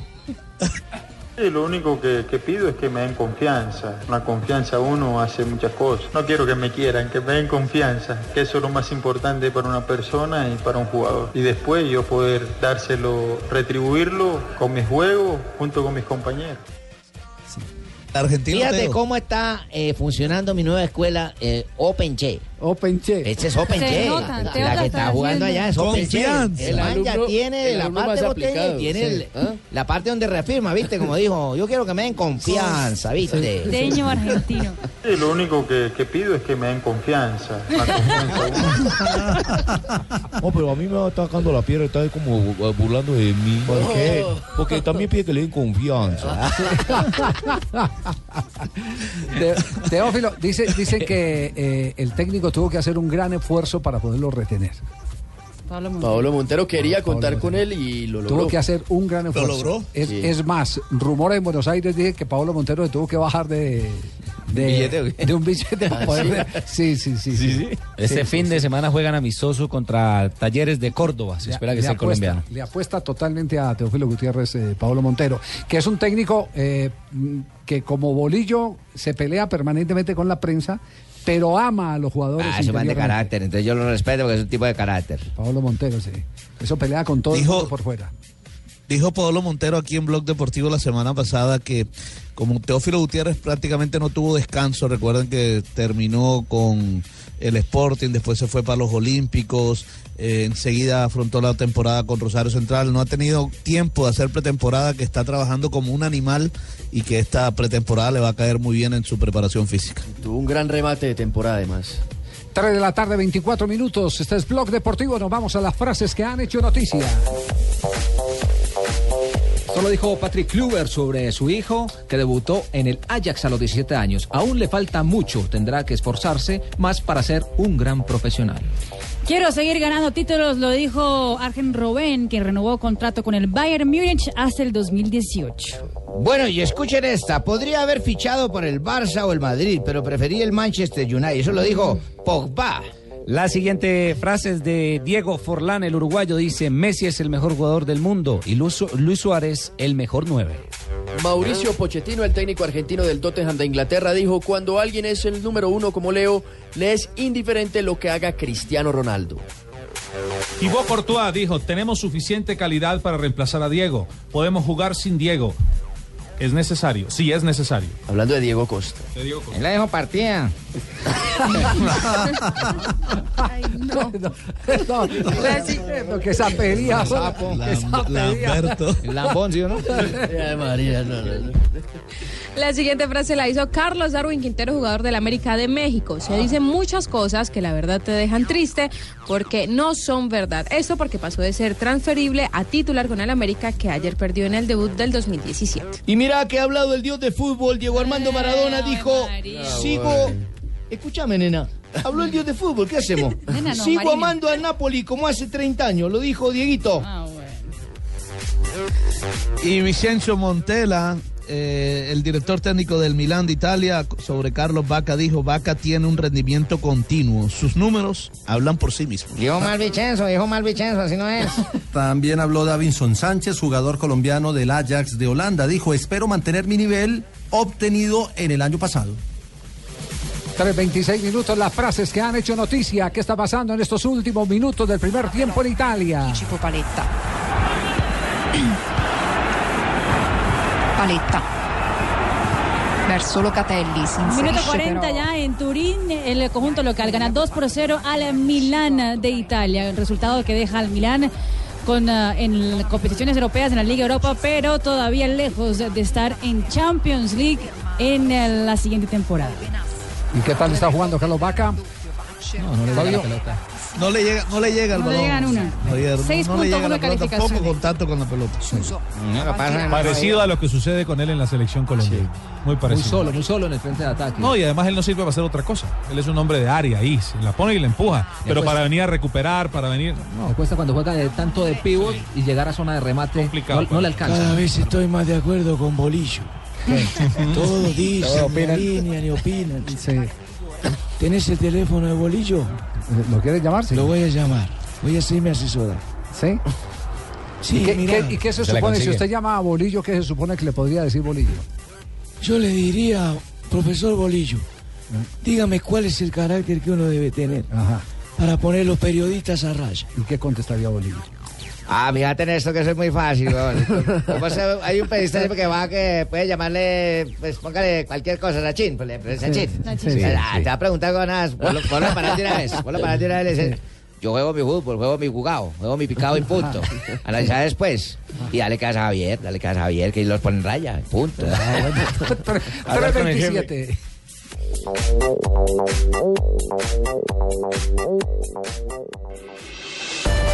Sí, lo único que, que pido es que me den confianza. Una confianza uno hace muchas cosas. No quiero que me quieran, que me den confianza, que eso es lo más importante para una persona y para un jugador. Y después yo poder dárselo, retribuirlo con mis juegos junto con mis compañeros. Argentina. Fíjate Teo. cómo está eh, funcionando mi nueva escuela, eh, Open Che. Open Che. Este es Open Che. la, que está jugando allá es Open Che. Confianza. El man ya tiene el la parte más botella tiene sí. el- ¿ah? la parte donde reafirma, ¿viste? Como dijo, yo quiero que me den confianza, ¿viste? Deño argentino. Sí, lo único que, que pido es que me den confianza. No, pero a mí me va atacando la piedra, está como burlando de mí. ¿Por qué? Porque también pide que le den confianza. Te- Teófilo, dice, dicen que eh, el técnico tuvo que hacer un gran esfuerzo para poderlo retener. Pablo Montero. Pablo Montero quería Pablo contar Montero. con él y lo logró. Tuvo que hacer un gran esfuerzo. logró? Es, Sí. es más, rumores en Buenos Aires dicen que Pablo Montero se tuvo que bajar de, de, ¿Billete o qué? de un billete para poder. Sí, sí, sí. sí, Este Sí, fin de semana juegan amistoso contra Talleres de Córdoba. Se Le- espera que sea apuesta, colombiano. Le apuesta totalmente a Teófilo Gutiérrez, eh, Pablo Montero, que es un técnico eh, que como bolillo se pelea permanentemente con la prensa, pero ama a los jugadores. Ah, ese man de carácter, entonces yo lo respeto porque es un tipo de carácter. Pablo Montero, sí. Eso pelea con todo el Dijo- mundo por fuera. Dijo Pablo Montero aquí en Blog Deportivo la semana pasada que como Teófilo Gutiérrez prácticamente no tuvo descanso, recuerden que terminó con el Sporting, después se fue para los Olímpicos, eh, enseguida afrontó la temporada con Rosario Central, no ha tenido tiempo de hacer pretemporada, que está trabajando como un animal y que esta pretemporada le va a caer muy bien en su preparación física. Tuvo un gran remate de temporada además. 3 de la tarde, 24 minutos. Este es Blog Deportivo. Nos vamos a las frases que han hecho noticia. Esto lo dijo Patrick Kluber sobre su hijo que debutó en el Ajax a los 17 años. Aún le falta mucho, tendrá que esforzarse más para ser un gran profesional. Quiero seguir ganando títulos, lo dijo Arjen Robben, quien renovó contrato con el Bayern Múnich hasta el 2018. Bueno, y escuchen esta. Podría haber fichado por el Barça o el Madrid, pero preferí el Manchester United. Eso lo dijo Pogba. La siguiente frase es de Diego Forlán, el uruguayo. Dice, Messi es el mejor jugador del mundo y Luis, Su- Luis Suárez el mejor nueve. Mauricio Pochettino, el técnico argentino del Tottenham de Inglaterra, dijo, cuando alguien es el número uno como Leo, le es indiferente lo que haga Cristiano Ronaldo. Thibaut Courtois dijo, tenemos suficiente calidad para reemplazar a Diego. Podemos jugar sin Diego. Es necesario, sí es necesario. Hablando de Diego Costa. De Diego Costa. La dejó partida. No. no, no, que esa pedía. Sapo. que esa pedía. El lambón, ¿sí o no? María, no, no, no. La siguiente frase la hizo Carlos Darwin Quintero, jugador del América de México. Se dicen muchas cosas que la verdad te dejan triste porque no son verdad. Esto porque pasó de ser transferible a titular con el América que ayer perdió en el debut del 2017. Y mira que ha hablado el dios de fútbol, Diego Armando Maradona, dijo, sigo... Escúchame, nena. Habló el dios de fútbol, ¿qué hacemos? Nena, no, Sigo Marina. amando al Napoli como hace 30 años, lo dijo Dieguito. Y Vicencio Montella, eh, el director técnico del Milán de Italia, sobre Carlos Vaca, dijo, Vaca tiene un rendimiento continuo. Sus números hablan por sí mismos. Dijo mal Vicenzo, dijo mal Vicenzo, así no es. También habló Davinson Sánchez, jugador colombiano del Ajax de Holanda. Dijo, espero mantener mi nivel obtenido en el año pasado. 3.26 minutos, las frases que han hecho noticia. ¿Qué está pasando en estos últimos minutos del primer tiempo en Italia? Tipo paletta. Paletta. Verso Locatelli. Minuto inserisce 40 però- ya en Turín, el conjunto local gana 2 por 0 al Milán de Italia. El resultado que deja al Milán con, ah, en competiciones europeas en la Liga Europa, pero todavía lejos de estar en Champions League en eh, la siguiente temporada. ¿Y qué tal está jugando Carlos Vaca? No, no le llega la pelota. No le llega, no le llega el No le balón. llegan una. No- Seis no le llega la pelota, calificación. poco contacto con la pelota. Parecido a lo que sucede con él en la selección colombiana. Muy Muy parecido. solo, muy solo en el frente de ataque. No, y además él no sirve para hacer otra cosa. Él es un hombre de área ahí, se la pone y la empuja. Pero para venir a recuperar, para venir. Le cuesta cuando juega de tanto de pivot y llegar a zona de remate. Complicado, no, no le alcanza. Cada vez estoy más de acuerdo con Bolillo. Todos dicen, ni opinan. alinean, ni opinan. Sí. ¿Tenés el teléfono de Bolillo? ¿Lo quieres llamar? Sí. Lo voy a llamar. Voy a ser mi asesora. ¿Sí? Sí, ¿Y qué, mira. qué- y qué se supone si usted llama a Bolillo? ¿Qué se supone que le podría decir Bolillo? Yo le diría, profesor Bolillo, dígame cuál es el carácter que uno debe tener para poner los periodistas a raya. ¿Y qué contestaría Bolillo? Ah, fíjate en esto que eso es muy fácil, weón. Como se- hay un periodista que va que puede llamarle, pues póngale cualquier cosa, Nachín, pues le Nachín. Sí, sí, Ah, sí. Te va a preguntar con nada, ponlo ponlo a parar de una vez, ponlo a parar de una vez, le dice, yo juego mi fútbol, juego mi jugado, juego mi picado y punto. Analizar después. Y dale casa a Javier, dale casa a Javier, que los pone en raya, punto. Hablar con el jefe. 327.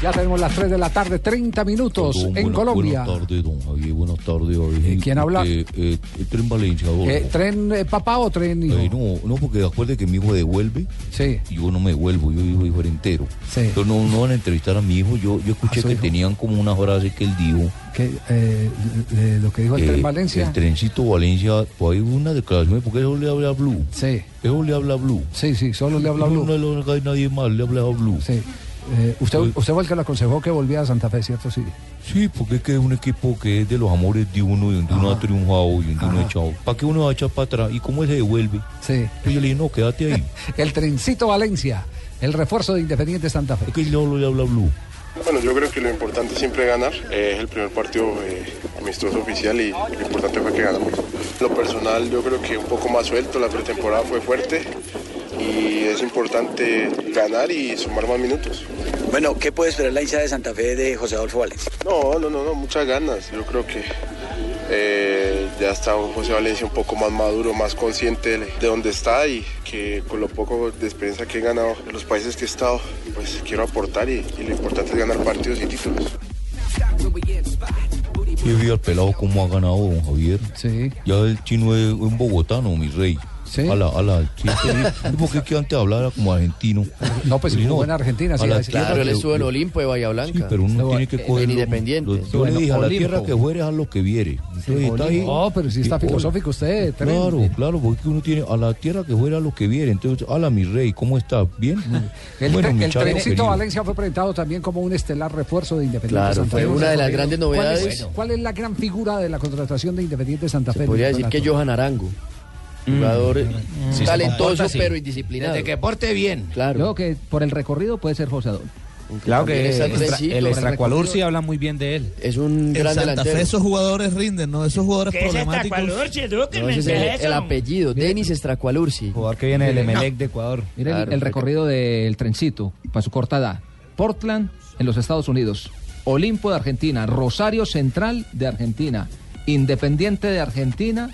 Ya tenemos las 3 de la tarde, 30 minutos en Colombia. Buenas tardes, don Javier. Buenas tardes, Javier. ¿quién habla? Eh, eh, Tren Valencia. Eh, ¿Tren eh, papá o tren hijo? Eh, no, no, porque acuerde que mi hijo devuelve. Sí. Y yo no me devuelvo, yo vivo hijo entero. Sí. Entonces no, no van a entrevistar a mi hijo. Yo, yo escuché ¿A su que hijo? tenían como una frase que él dijo. Que, eh, eh, lo que dijo el eh, tren Valencia. El trencito Valencia, pues hay una declaración, porque eso le habla a Blue. Sí. Eso le habla a Blue. Sí, sí, solo le habla a Blue. No, no, no hay nadie más, le habla a Blue. Sí. Eh, usted, usted fue el que le aconsejó que volviera a Santa Fe, ¿cierto? Sí. Sí, porque es que es un equipo que es de los amores de uno y donde uno ha triunfado y donde uno ha echado. ¿Para qué uno va a echar para atrás? ¿Y cómo él se devuelve? Sí. Pues yo le dije, no, quédate ahí. El trencito Valencia, el refuerzo de Independiente Santa Fe. Es que lo habla Blue. Bueno, yo creo que lo importante siempre es ganar. Eh, es el primer partido eh, amistoso oficial y lo importante fue que ganamos. Lo personal, yo creo que un poco más suelto, la pretemporada fue fuerte y es importante ganar y sumar más minutos. Bueno, ¿qué puede esperar la hinchada de Santa Fe de José Adolfo Valencia? No, no, no, no, muchas ganas. Yo creo que eh, ya está José Valencia un poco más maduro, más consciente de, de dónde está y que con lo poco de experiencia que he ganado en los países que he estado, pues quiero aportar y, y lo importante es ganar partidos y títulos. Y vi al pelado cómo ha ganado don Javier. Sí. Ya el chino es un bogotano, mi rey. Sí. A la, a la, sí, porque es que antes hablaba como argentino. No, pues estuvo en Argentina, a sí, la así- tierra Claro, él estuvo en Olimpo de Bahía Blanca. Sí, pero uno tiene que coger. Independiente. Yo Estuvo le dije, a la Olimpo. tierra que fuere, a lo que viere. Entonces, está ahí. No, pero sí está filosófico usted. Claro, claro, porque uno tiene a la tierra que fuera a lo que viere. Entonces, ala, mi rey, ¿cómo está? ¿Bien? El, bueno, el chavo trencito. Valencia fue presentado también como un estelar refuerzo de Independiente Claro, Santa fue Fe. una de las grandes ¿Cuál es- novedades. ¿Cuál es, la gran figura de la contratación de Independiente Santa Fe? Podría en el decir que? Johan Arango. Jugador Sí, se talentoso pero indisciplinado. Desde que porte bien. Claro. Creo que por el recorrido puede ser José Adolfo. Claro que está el, extra, extracualur sí habla muy bien de él. Es un gran Santa delantero. Fe esos jugadores rinden, ¿no? Esos jugadores problemáticos. No, ese es el, el apellido, Denis Estracualursi. Jugador que viene del Emelec de Ecuador. Mire el- Claro, el, fue- recorrido del trencito para su corta edad. Portland en los Estados Unidos, Olimpo de Argentina, Rosario Central de Argentina, Independiente de Argentina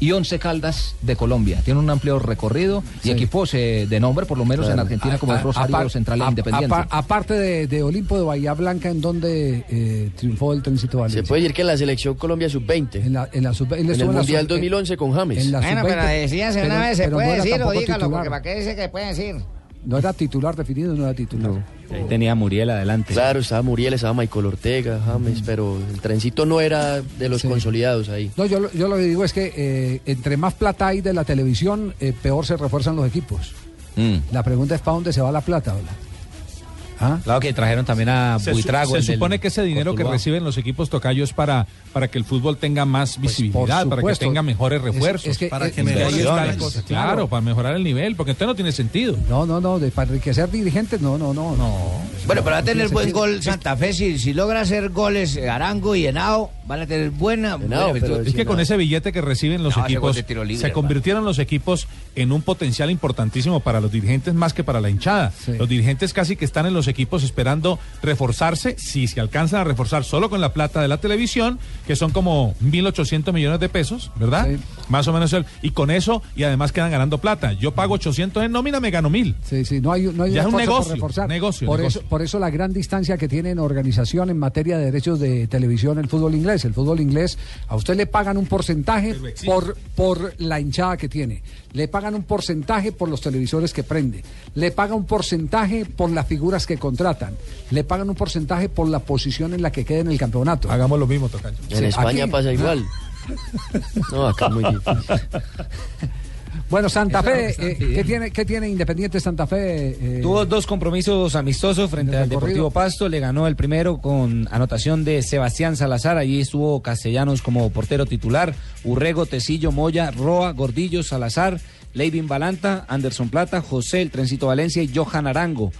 y Once Caldas de Colombia. Tiene un amplio recorrido y Sí. equipos eh, de nombre, por lo menos en. Argentina, como A- es Rosario Central e Independiente. apar- aparte de, de Olimpo de Bahía Blanca, ¿en donde eh, triunfó el trencito Valencia? Se puede decir que en la selección Colombia sub-20. En la, en la sub- En el la Mundial sub- 2011 con James. en la Bueno, pero sub-20, decíase pero- una vez, se no puede era decir, o dígalo, titular. porque para qué dice que se puede decir. No era titular definido, no era titular. Ahí tenía a Muriel adelante. Claro, estaba Muriel, estaba Michael Ortega, James, pero el trencito no era de los consolidados ahí. No, yo, lo- yo lo que digo es que eh, entre más plata hay de la televisión, eh, peor se refuerzan los equipos. Mm. La pregunta es para dónde se va la plata, ¿verdad? ¿Ah? Claro que trajeron también a Se, su- Buitrago. se supone que ese dinero que reciben los equipos tocayos para, para que el fútbol tenga más visibilidad, para que tenga mejores Es- refuerzos. es que- para es- que ahí está la inversiones. cosa. Claro, para mejorar el nivel, porque entonces no tiene sentido. No, no, no, de, para enriquecer dirigentes, no, no, no. no. Bueno, pero va a tener buen sentido. gol Santa Fe. Si, si logra hacer goles eh, Arango y Henao, van a tener buena. buena virtud. es que con ese billete que reciben los No, equipos, libre, se hermano. convirtieron los equipos en un potencial importantísimo para los dirigentes más que para la hinchada. Los dirigentes casi que están en los equipos esperando reforzarse, si se alcanzan a reforzar solo con la plata de la televisión, que son como 1.800 millones de pesos, ¿verdad? Más o menos. el- y con eso, y además quedan ganando plata. Yo pago 800 en nómina, me gano 1.000. Sí, sí, no hay, no hay Ya es un por negocio, reforzar. negocio, por, negocio. Eso, por eso la gran distancia que tiene en organización en materia de derechos de televisión el fútbol inglés. El fútbol inglés, a usted le pagan un porcentaje por, por la hinchada que tiene. Le pagan un porcentaje por los televisores que prende. Le pagan un porcentaje por las figuras que contratan. Le pagan un porcentaje por la posición en la que queda en el campeonato. Hagamos lo mismo, Tocayo. En España pasa igual. No, acá muy difícil. Bueno, Santa Fe, eh, ¿qué, tiene, ¿qué tiene Independiente Santa Fe? eh? Tuvo dos compromisos amistosos frente al. Deportivo Pasto. Le ganó el primero con anotación de Sebastián Salazar. Allí estuvo Castellanos como portero titular. Urrego, Tecillo, Moya, Roa, Gordillo, Salazar, Leivin Balanta, Anderson Plata, José El Trencito Valencia y Johan Arango.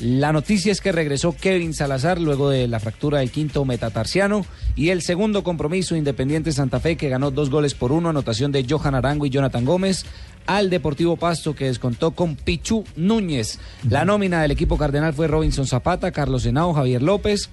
La noticia es que regresó Kevin Salazar luego de la fractura del quinto metatarsiano y el segundo compromiso Independiente Santa Fe que ganó dos goles por uno, anotación de Johan Arango y Jonathan Gómez al Deportivo Pasto que descontó con Pichu Núñez. La nómina del equipo cardenal fue Robinson Zapata, Carlos Henao, Javier López.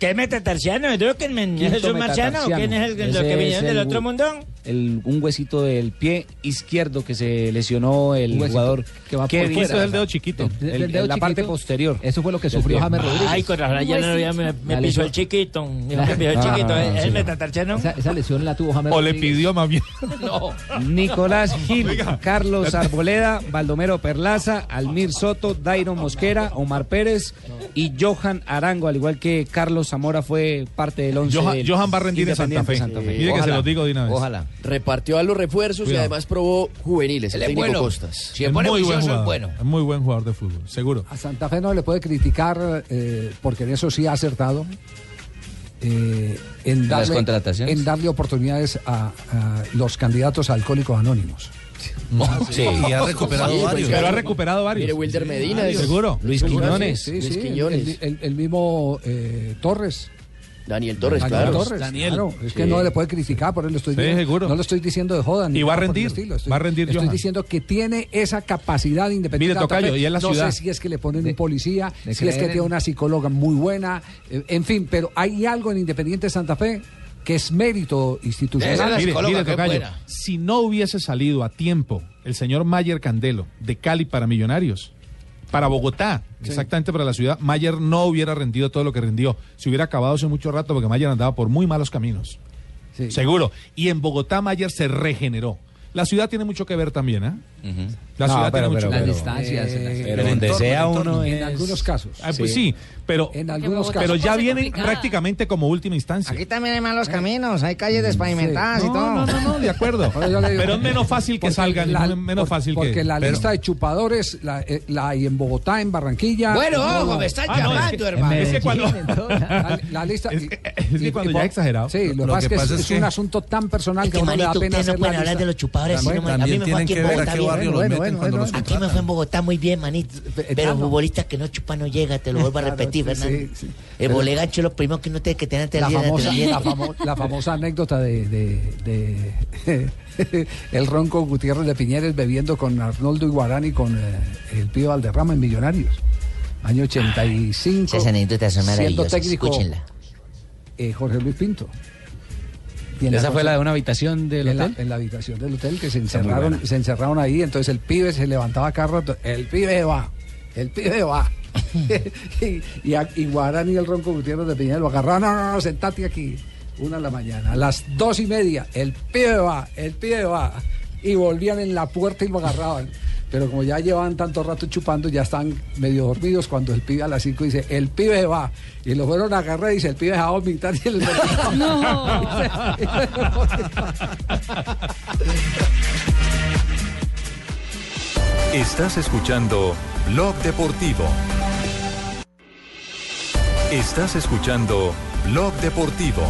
¿Qué metatarsiano? ¿Es un marciano o metatarsiano. quién es el, lo que es vinieron del el otro mundo? El, un huesito del pie izquierdo que se lesionó el jugador que va por Kevin fuera. Salazar. El dedo chiquito. El- Del el- dedo la parte chiquito. posterior. Eso fue lo que sufrió pie. James Rodríguez. Ay, con razón, ya no, ya me, me La pisó lesión- el chiquito. Me La- pisó el Ah, chiquito. ¿Es sí. el metatarsiano? Esa, esa lesión la tuvo James O le pidió más bien. Nicolás Gil, Carlos Arboleda, Baldomero Perlaza, Almir Soto, Dairon Mosquera, Omar Pérez y Johan Arango, al igual que Carlos Zamora fue parte del once. Johan, del Johan va a rendir en Santa Fe. Santa Fe. Mire que se Ojalá. lo digo de una vez. Ojalá. Repartió a los refuerzos y además probó juveniles, el Él es técnico bueno. Costas. Es muy buen jugador, Es muy buen jugador de fútbol, seguro. A Santa Fe no le puede criticar, eh, porque en eso sí ha acertado, eh, en, las darle, contrataciones? en darle oportunidades a, a los candidatos a alcohólicos anónimos. Sí. Y ha recuperado Sí, varios. Pero ha recuperado varios. Mire, Wilder Medina. Seguro. Luis Quiñones. Sí, Luis sí, el, Quiñones. el- el mismo eh, Torres. Daniel Torres, Daniel claro. Torres, Daniel. claro. Es que Sí. no le puede criticar, por eso le estoy Sí, diciendo. seguro. No lo estoy diciendo de joda. ni Y va a rendir, estilo. Estoy- va a rendir Estoy Johan. diciendo que tiene esa capacidad independiente. Mire, Tocayo, y es la no ciudad. sé si es que le ponen un policía, si es que tiene en- una psicóloga muy buena. eh, en fin, pero hay algo en Independiente Santa Fe que es mérito institucional. Mire, mire, Tocayo, si no hubiese salido a tiempo el señor Mayer Candelo de Cali para Millonarios, para Bogotá, exactamente para la ciudad, Mayer no hubiera rendido todo lo que rindió. Se hubiera acabado hace mucho rato porque Mayer andaba por muy malos caminos. Seguro. Y en Bogotá Mayer se regeneró. La ciudad tiene mucho que ver también, ¿eh? La No, ciudad pero- tiene mucho pero- que ver. Las distancias, las- Eh, Pero donde sea entorno. uno En es- algunos casos. Ah, pues sí, pero, En algunos casos. pero ya vienen complicada. prácticamente como última instancia. Aquí también hay malos caminos, hay calles despavimentadas y No, todo. no, no, no, de acuerdo. Digo- Pero es menos fácil que salgan, la- no menos por- fácil que... Porque la pero- lista de chupadores la, eh, la hay en Bogotá, en Barranquilla. Bueno, en ojo, me están Ah, no, llamando, es que- hermano. es que cuando- La, la lista. Es que- es que y- cuando y ya por- exagerado. Sí, lo, Lo que pasa que es que es, que- un asunto tan personal que, que, a uno le da pena no pueden la hablar de los chupadores. a mí me fue aquí en que Bogotá bueno, cuando bueno. Aquí me fue en Bogotá muy bien, manito. Pero futbolista que no chupa no llega, te lo vuelvo a Claro, repetir, sí, Fernando. sí, sí. El bolegancho es lo primero que no tiene que tener ante la de famosa, la, famo- la famosa anécdota de, de- de- el ronco Gutiérrez de Piñeres bebiendo con Arnoldo Iguarán y con eh, el Pío Valderrama en Millonarios. Año 85. Esas anécdotas son maravillosas, técnico escúchenla. eh, Jorge Luis Pinto. Y en Esa la fue la de una habitación del en la, hotel. en la habitación del hotel que se encerraron, se encerraron ahí, entonces el pibe se levantaba cada rato, el pibe va, el pibe va. y, y, a- y el Ronco Gutiérrez de Piñera lo agarraron, no, no, no, sentate aquí. Una de la mañana, a las dos y media, el pibe va, el pibe va. Y volvían en la puerta y lo agarraban. Pero como ya llevaban tanto rato chupando, ya están medio dormidos cuando el pibe a las cinco dice, el pibe va. Y lo fueron a agarrar y dice, el pibe va a vomitar y el Estás escuchando Blog Deportivo. Estás escuchando Blog Deportivo.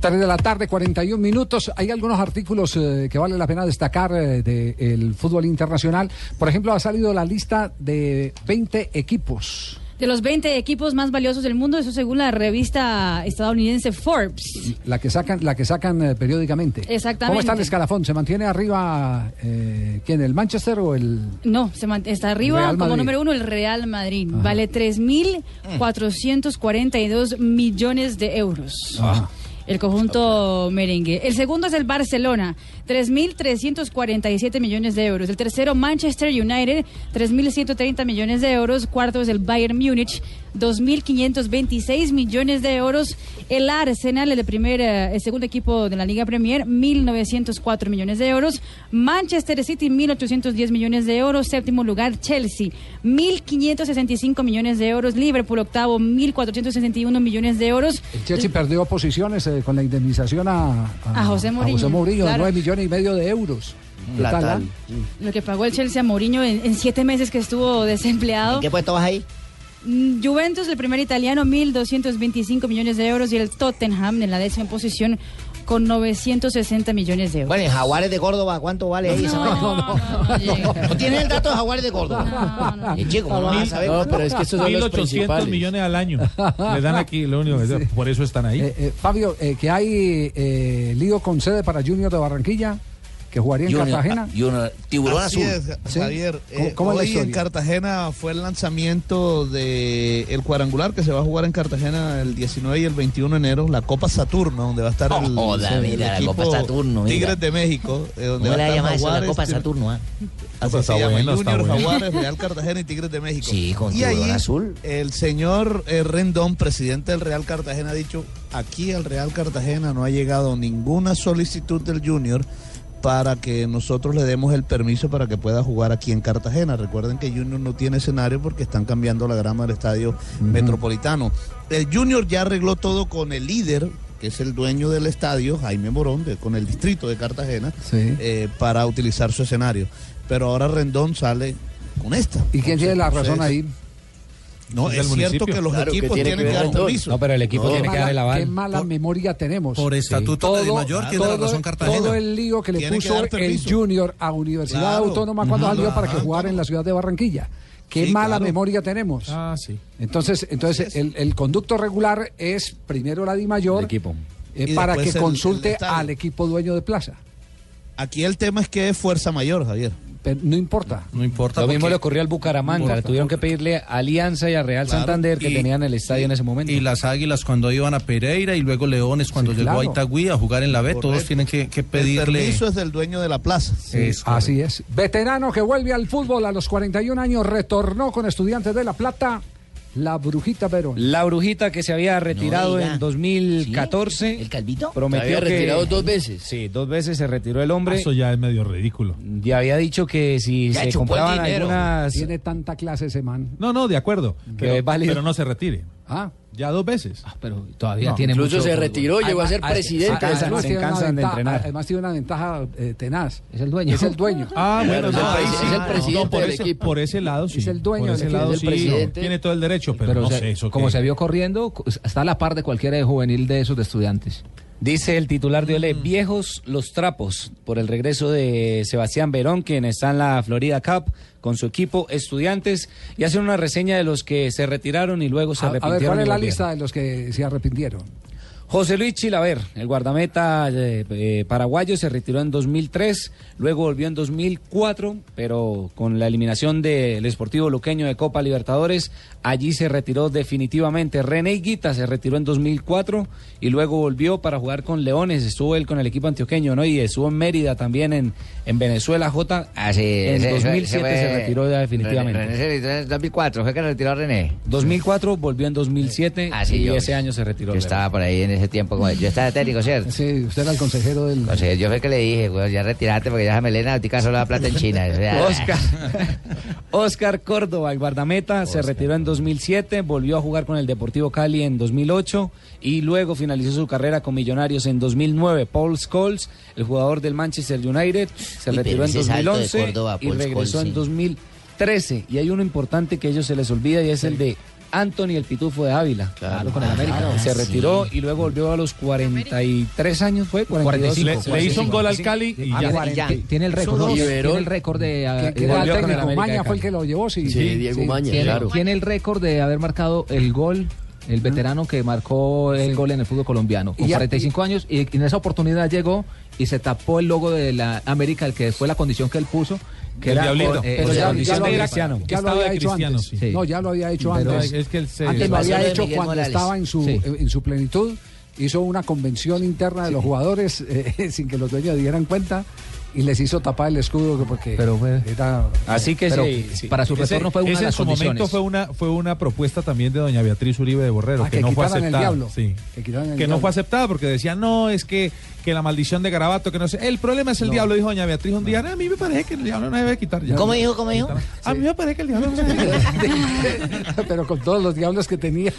3 de la tarde, 41 minutos. Hay algunos artículos eh, que vale la pena destacar eh, del fútbol internacional. Por ejemplo, ha salido la lista de 20 equipos. De los 20 equipos más valiosos del mundo, eso según la revista estadounidense Forbes. La que sacan, la que sacan eh, periódicamente. Exactamente. ¿Cómo está el escalafón? ¿Se mantiene arriba eh, quién? ¿El Manchester o el.? No, se está arriba como número uno el Real Madrid. Vale 3.442 millones de euros. Ajá. El conjunto merengue. El segundo es el Barcelona, 3.347 millones de euros. El tercero, Manchester United, 3.130 millones de euros. Cuarto es el Bayern Múnich, 2.526 millones de euros. El Arsenal, el primer, eh, el segundo equipo de la Liga Premier, 1.904 millones de euros. Manchester City, 1.810 millones de euros. Séptimo lugar, Chelsea, 1.565 millones de euros. Liverpool, octavo, 1.461 millones de euros. El Chelsea perdió posiciones eh, con la indemnización a, A José Mourinho, claro. 9 millones y medio de euros. ¿Qué tal, Platal. ah? Lo que pagó el Chelsea a Mourinho en, en siete meses que estuvo desempleado. ¿En qué puesto vas ahí? Mm, Juventus, el primer italiano, 1.225 millones de euros. Y el Tottenham en la décima posición con 960 millones de euros. Bueno, en Jaguares de Córdoba, ¿cuánto vale ahí No, no, no. ¿No el dato de Jaguares de Córdoba? Eh, chico, ¿cómo no vas a saber? No, pero es que estos son los 1.800 principales. millones al año. Le dan aquí, lo único que por eso están ahí. Eh, eh, Fabio, eh, que hay eh, lío con sede para Junior de Barranquilla, que jugaría en Junior, Cartagena. ah, Junior, tiburón Así azul. es, ¿Sí? Javier. ¿Cómo- Eh, cómo es la hoy en? Cartagena fue el lanzamiento de el cuadrangular que se va a jugar en Cartagena el 19 y el 21 de enero, la Copa Saturno, donde va a estar Oh, el, mira, la equipo Copa Saturno, mira. Tigres de México, eh, donde ¿Cómo va le a estar eso? La Copa Saturno, ¿ah? Así se llama, bueno, Junior, bueno. Jaguares, Real Cartagena y Tigres de México. Sí, con y ahí azul. el señor eh, Rendón, presidente del Real Cartagena, ha dicho, aquí al Real Cartagena no ha llegado ninguna solicitud del Junior para que nosotros le demos el permiso para que pueda jugar aquí en Cartagena. Recuerden que Junior no tiene escenario porque están cambiando la grama del estadio metropolitano. El Junior ya arregló todo con el líder que es el dueño del estadio, Jaime Morón, de- con el distrito de Cartagena, eh, para utilizar su escenario. Pero ahora Rendón sale con esta. ¿Y quién tiene la razón ahí? No, es cierto que los equipos tienen que dar permiso. No, pero el equipo tiene que dar el mala- aval. Qué mala memoria tenemos. por estatuto de mayor tiene la todo- razón Cartagena. Todo el lío que le Tiene que puso el. Junior a Universidad Claro. Autónoma cuando salió para que jugara en la ciudad de Barranquilla. Qué Sí, mala claro. memoria tenemos. Ah, sí. Entonces, entonces el, el conducto regular es primero la Di Mayor equipo. eh, para que el- consulte al equipo dueño de plaza. Aquí el tema es que es fuerza mayor, Javier. Pero no importa. No importa. Lo mismo le ocurrió al Bucaramanga. Importa. tuvieron que pedirle a Alianza y a Real Claro, Santander que y- tenían el estadio en ese momento. Y las águilas cuando iban a Pereira y luego Leones cuando Sí, llegó claro. a Itagüí a jugar en la B, todos tienen que, que El pedirle. permiso es del dueño de la plaza. Es Así es. Veterano que vuelve al fútbol a los 41 años, retornó con Estudiantes de La Plata, la Brujita Verón. La Brujita que se había retirado en 2014. ¿El calvito? Prometió Se había que- retirado dos veces. Sí, dos veces se retiró el hombre. Eso ya es medio ridículo. Ya había dicho que si Ya se compraban algunas... Tiene tanta clase ese man. No, no, de acuerdo. Pero, pero no se retire. Ah, Ya dos veces. Pero todavía No, tiene Incluso mucho se retiró, llegó a ser Además, presidente. se cansan, además se tiene una cansan de ventaja- entrenar. Además tiene una ventaja eh, tenaz. Es el dueño. Es el dueño. Ah, bueno, Claro, es el no, ahí presi- sí. es el No, presidente por del ese, equipo. Por ese lado sí. Es el dueño Por del ese equipo, lado es el sí. presidente. Tiene todo el derecho, pero, Pero no o sea, sé eso. como qué- se vio corriendo, está a la par de cualquiera de juvenil de esos de estudiantes. Dice el titular de Ole, viejos los trapos, por el regreso de Sebastián Verón, quien está en la Florida Cup con su equipo Estudiantes, y hace una reseña de los que se retiraron y luego se A, a ver, arrepintieron. ¿cuál es la lista de los que se arrepintieron? José Luis Chilaver, el guardameta eh, eh, paraguayo, se retiró en 2003, luego volvió en 2004, pero con la eliminación del Sportivo Luqueño de Copa Libertadores, allí se retiró definitivamente. René Guita se retiró en 2004 y luego volvió para jugar con Leones, estuvo él con el equipo antioqueño, ¿no? Y estuvo en Mérida también, en, en Venezuela, J. Ah, sí, en ese- ese- 2007 ese fue- se retiró ya definitivamente. René se retiró en 2004, fue que retiró René. 2004 volvió en 2007 Ah, sí, y yo- ese año se retiró. Yo estaba por ahí en ese tiempo, como- yo estaba técnico, ¿cierto? Sí, usted era el consejero del... O sea, yo fue que le dije, güey, ya retirate porque ya esa melena ahorita solo da plata en China. o sea, Oscar, Oscar Córdoba, el guardameta, se retiró en 2007, volvió a jugar con el Deportivo Cali en 2008 y luego finalizó su carrera con Millonarios en 2009. Paul Scholes, el jugador del Manchester United, se retiró en ese salto de 2011 Córdoba, y regresó Scholes, en sí. 2013. Y hay uno importante que a ellos se les olvida y es el de Anthony el Pitufo de Ávila. Claro, con el América. Claro, se retiró y luego volvió a los 43 años, ¿fue? 42. Le, le hizo un gol al Cali y Ah, ya. cuarenta. Tiene- Tiene el récord, tiene el récord de... Que, era el técnico, Maña fue el que lo llevó, sí. Sí, Diego Maña, claro. tiene el récord de haber marcado el gol, el veterano que marcó el gol en el fútbol colombiano, con Y ya- 45 años, y en esa oportunidad llegó y se tapó el logo de la América, el que fue la condición que él puso, que El era diablito. con- eh, Pero ya, ya lo de había, Cristiano. ya lo había hecho Cristiano, antes. sí. No, ya lo había hecho Pero antes. es que él se- antes lo había hecho Miguel cuando Morales. estaba en su, Sí. en su plenitud. Hizo una convención interna de los jugadores eh, sin que los dueños dieran cuenta y les hizo tapar el escudo porque Pero fue- era... Así que Pero sí, sí. para su Ese- retorno fue una ese de en las su condiciones. momento fue una, fue una propuesta también de doña Beatriz Uribe de Borrero, Ah, que, que no fue aceptada. diablo. Sí. Que Que no diablo. fue aceptada porque decía, no, es que, que la maldición de Garabato, que no sé. El problema es el No. diablo, dijo doña Beatriz un día. "No, a mí me parece que el diablo no debe quitar ya. ¿Cómo dijo? ¿Cómo dijo? A mí me parece que el diablo no se debe quitar. Pero con todos los diablos que tenía.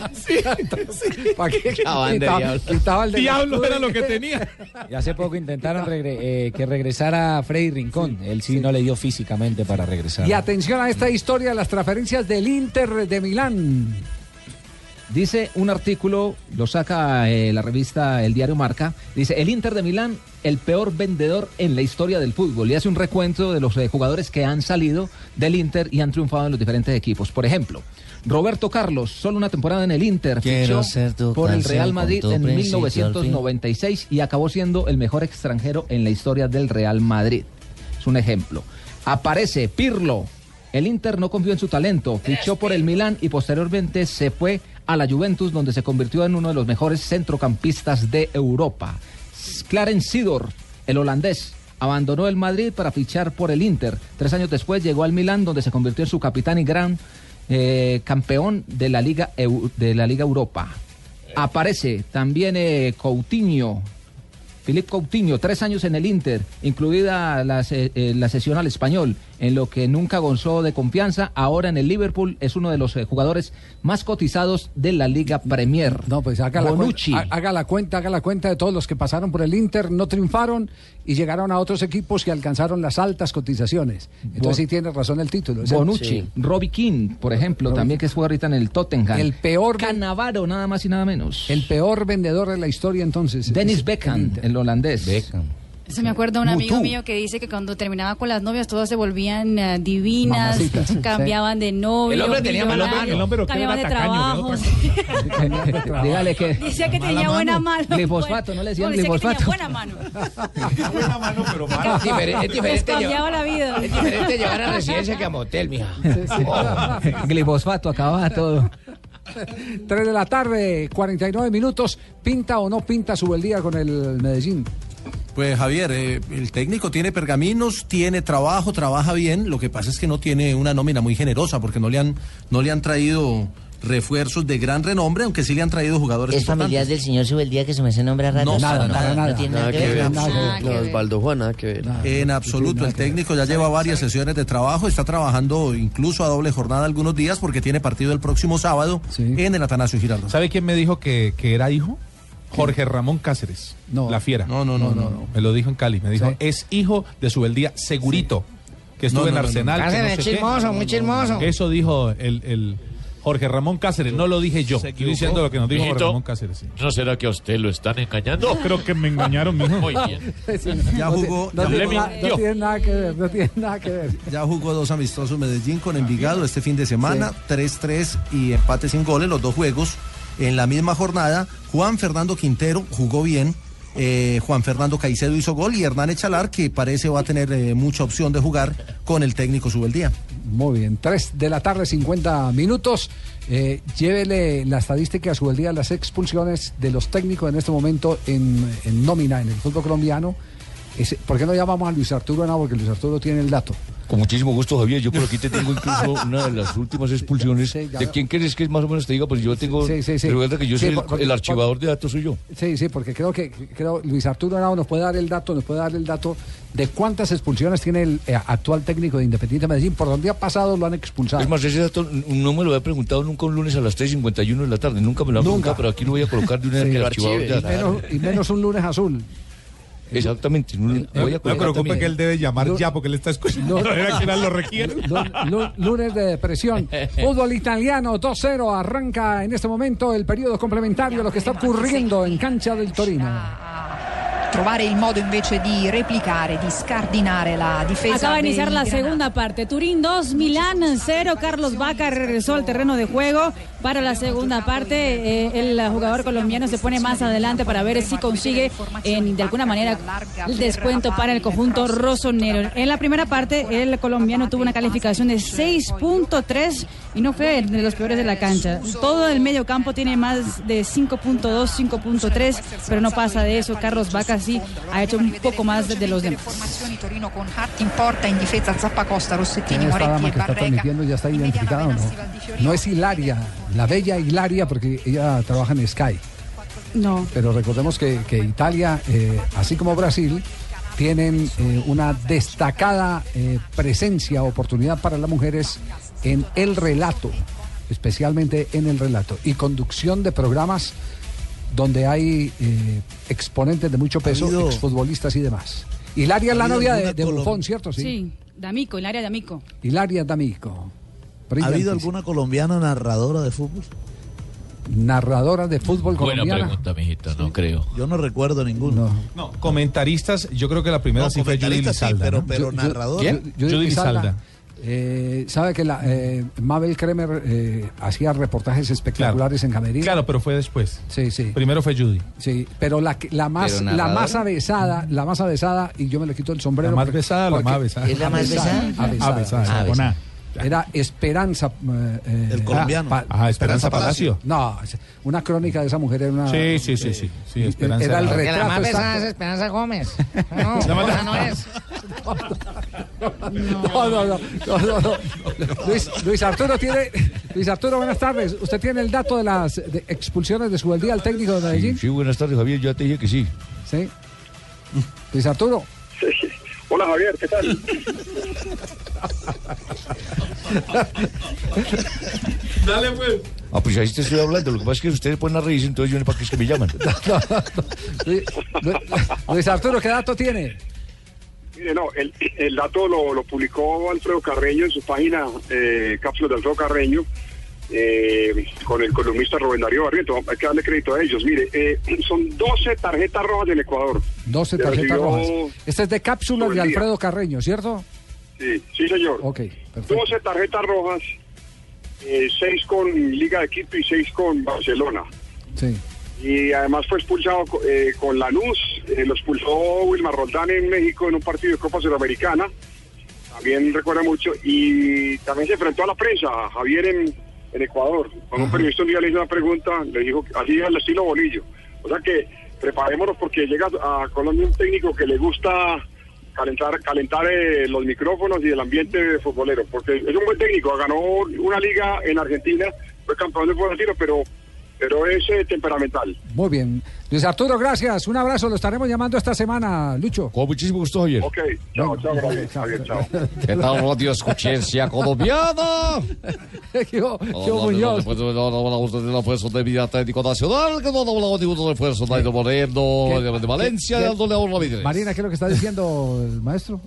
¿Para qué? Acaban de Quitaba- el Diablo era lo que tenía. Y hace poco intentaron regre- eh, que regresara Freddy Rincón. Él sí, no le dio físicamente para regresar. Y atención a esta historia de las transferencias del Inter de Milán. Dice un artículo, lo saca eh, la revista El Diario Marca, dice el Inter de Milán, el peor vendedor en la historia del fútbol. Y hace un recuento de los eh, jugadores que han salido del Inter y han triunfado en los diferentes equipos. Por ejemplo, Roberto Carlos, solo una temporada en el Inter, Quiero fichó ser tu por el Real Madrid en principio al fin. 1996 y acabó siendo el mejor extranjero en la historia del Real Madrid. Es un ejemplo. Aparece Pirlo. El Inter no confió en su talento, fichó por el Milán y posteriormente se fue a la Juventus donde se convirtió en uno de los mejores centrocampistas de Europa. Clarence Sidor, el holandés, abandonó el Madrid para fichar por el Inter. Tres años después llegó al Milán donde se convirtió en su capitán y gran eh, campeón de la Liga, de la Liga Europa. Aparece también eh, Coutinho, Philippe Coutinho, tres años en el Inter, incluida la, eh, la sesión al español, en lo que nunca gozó de confianza. Ahora en el Liverpool es uno de los eh, jugadores más cotizados de la Liga Premier. No, pues haga la, cuenta, ha- haga la cuenta, haga la cuenta de todos los que pasaron por el Inter, no triunfaron y llegaron a otros equipos que alcanzaron las altas cotizaciones. Entonces sí tiene razón el título. El- Bonucci, Sí. Robbie King, por ejemplo, también que juega ahorita en el Tottenham. El peor Canavaro, nada más y nada menos. El peor vendedor de la historia entonces. Dennis Beckham, el holandés. Eso me acuerda un amigo mío que dice que cuando terminaba con las novias todas se volvían eh, divinas, Mamacitas, cambiaban de novio. El hombre tenía mala mano. El hombre cambiaban de trabajo. Dígale que. Decía que tenía buena mano. Glifosfato, no le decían No, decía que glifosfato. tenía buena mano. Es diferente, es diferente Les llevar- cambiaba la vida. Es diferente llevar a residencia que a motel, mija. Glifosfato, acababa todo. 3 de la tarde, 49 minutos. ¿Pinta o no pinta su el día con el Medellín? Pues Javier, eh, el técnico tiene pergaminos, tiene trabajo, trabaja bien. Lo que pasa es que no tiene una nómina muy generosa porque no le han, no le han traído refuerzos de gran renombre, aunque sí le han traído jugadores ¿Es familiar del señor Subeldía que se me hace nombrar rato? No, nada, nada, nada. No tiene nada, que ver. No, Osvaldo Juan, nada que ver. En absoluto, el técnico ya lleva varias sesiones de trabajo, está trabajando incluso a doble jornada algunos días porque tiene partido el próximo sábado en el Atanasio Girardot. ¿Sabe quién me dijo que, que era hijo? Jorge Ramón Cáceres, la fiera. No, no, no, no, no. Me lo dijo en Cali, me dijo, Sí. es hijo de Subeldía segurito, que estuvo No, en no, no, no. Arsenal. qué. chismoso, muy chismoso. Eso dijo el, el Jorge Ramón Cáceres, no lo dije yo. Estoy diciendo lo que nos dijo Jorge Ramón Cáceres. sí. ¿No será que a usted lo están engañando? No, creo que me engañaron, mijo. Muy bien. Ya No jugó, ti- no ya tiene jugó- na- no tiene nada que ver, no tiene nada que ver. Ya jugó dos amistosos Medellín con Envigado este fin de semana, 3-3 y empate sin goles, los dos juegos en la misma jornada. Juan Fernando Quintero jugó bien, eh, Juan Fernando Caicedo hizo gol y Hernán Echalar, que parece va a tener eh, mucha opción de jugar con el técnico Subeldía. Muy bien, 3 de la tarde, 50 minutos. Eh, llévele la estadística a su día las expulsiones de los técnicos en este momento en, en nómina en el fútbol colombiano. Ese- ¿Por qué no llamamos a Luis Arturo Henao? Porque Luis Arturo tiene el dato. Con muchísimo gusto, Javier. Yo por aquí te tengo incluso una de las últimas expulsiones. ¿De quién quieres que más o menos te diga? Pues yo tengo. Sí, sí, sí. Recuerda que yo soy por- el, archivador de datos, soy yo. Sí, sí, porque creo que creo Luis Arturo Henao nos puede dar el dato, nos puede dar el dato de cuántas expulsiones tiene el eh, actual técnico de Independiente Medellín. Por donde ha pasado lo han expulsado. Es más, ese dato no me lo había preguntado nunca un lunes a las 3.51 de la tarde. Nunca me lo han preguntado, pero aquí lo voy a colocar de una vez Sí, archivador de archive. y, datos. menos, y menos un lunes azul. Exactamente. no- voy a No preocupe que él debe llamar ya porque él está escuchando. Lo requiere. Lunes de depresión. Fútbol italiano 2-0. Arranca en este momento el periodo complementario, lo que está ocurriendo en cancha del Torino. Trovare il modo invece di replicare, di scardinare la difesa. Acaba de iniciar la segunda parte. Turín 2, Milán 0. Carlos Vaca regresó al terreno de juego para la segunda parte. Eh, el jugador colombiano se pone más adelante para ver si consigue en, de alguna manera el descuento para el conjunto rosonero. En la primera parte, el colombiano tuvo una calificación de 6.3 y no fue de los peores de la cancha. Todo el medio campo tiene más de 5.2, 5.3, pero no pasa de eso. Carlos Vaca ha hecho un poco más de, los demás. Torino con Hart in porta, in difesa Zappacosta, Rossettini, Esta Moretti dama que está transmitiendo ya está identificada o no. No es Hilaria, la bella Hilaria, porque ella trabaja en Sky. No. Pero recordemos que, que Italia, eh, así como Brasil, tienen eh, una destacada eh, presencia, oportunidad para las mujeres en el relato, especialmente en el relato, y conducción de programas donde hay eh, exponentes de mucho peso, habido- exfutbolistas y demás. Hilaria es la ¿Ha novia de, de Buffon, ¿cierto? Sí, D'Amico, el área de Amico. Hilaria D'Amico. ¿Ha habido alguna colombiana narradora de fútbol? narradora de fútbol Buena colombiana. pregunta, mijito, no creo. Yo no recuerdo ninguno. No, comentaristas, yo creo que la primera No, sí fue Judy comentaristas sí, Lizalda. pero- ¿no? pero narrador. ¿Quién? Judith Judy Lizalda. Eh, sabe que la, eh, Mabel Kremer eh, hacía reportajes espectaculares en Camerino. Claro, pero fue después. Sí, sí. Primero fue Judy. Sí, pero la, que- la más Pero la más avesada, la más avesada y yo me le quito el sombrero. ¿La más porque- besada o la más besada? ¿Es la más Avesada, besada? avesada, Avesada, avesada. Era Esperanza. eh, eh, El colombiano. Ah, Esperanza Palacio. No, una crónica de esa mujer era una. Sí, sí, sí, sí. sí, Esperanza Era el Porque la más retrato pesada es. Esperanza Gómez. No, no es. No, no, no, no, no, no. Luis, Luis Arturo tiene. Luis Arturo, buenas tardes. ¿Usted tiene el dato de las de expulsiones de su día al técnico de Sí, Medellín? sí, buenas tardes, Javier. Ya te dije que sí. Sí. Luis Arturo. Hola Javier, ¿qué tal? Dale, pues. Ah, pues ahí te estoy hablando. Lo que pasa es que ustedes ponen a reírse, entonces yo no sé para qué es que me llaman. Luis, Luis Arturo, ¿qué dato tiene? Mire, no, el, el dato lo, lo publicó Alfredo Carreño en su página eh, Cápsulas de Alfredo Carreño eh, con el columnista Rubén Darío Barriento. Hay que darle crédito a ellos. Mire, eh, son 12 tarjetas rojas del Ecuador. 12 Que tarjetas rojas. Este es de cápsulas de. Alfredo Carreño, ¿cierto? Sí, sí, señor. Ok, perfecto. 12 tarjetas rojas, 6 con Liga de Quito y 6 con Barcelona. Sí. Y además fue expulsado eh, con Lanús, eh, lo expulsó Wilmar Roldán en México en un partido de Copa Sudamericana, también recuerda mucho, y también se enfrentó a la prensa, a Javier en, en Ecuador. Cuando un periodista un día le hizo una pregunta, le dijo, así al estilo Bolillo. O sea que preparémonos porque llega a Colombia un técnico que le gusta calentar calentar eh, los micrófonos y el ambiente futbolero, porque es un buen técnico, ganó una liga en Argentina, fue campeón del fútbol argentino, pero, pero es eh, temperamental. Muy bien. Luis Arturo, gracias. Un abrazo. Lo estaremos llamando esta semana, Lucho. Con muchísimo gusto, Javier. Ok, chao, chao, gracias. Javier, chao. ¿Qué tal, radio escuchencia colombiana? Yo, No, Muñoz. No, no, no, esfuerzo de vida técnico nacional, que no hablamos de ningún esfuerzo de Nairo Moreno, de, Valencia, ¿Qué- de Aldo León Ramírez. Marina, ¿qué es lo que está diciendo el maestro?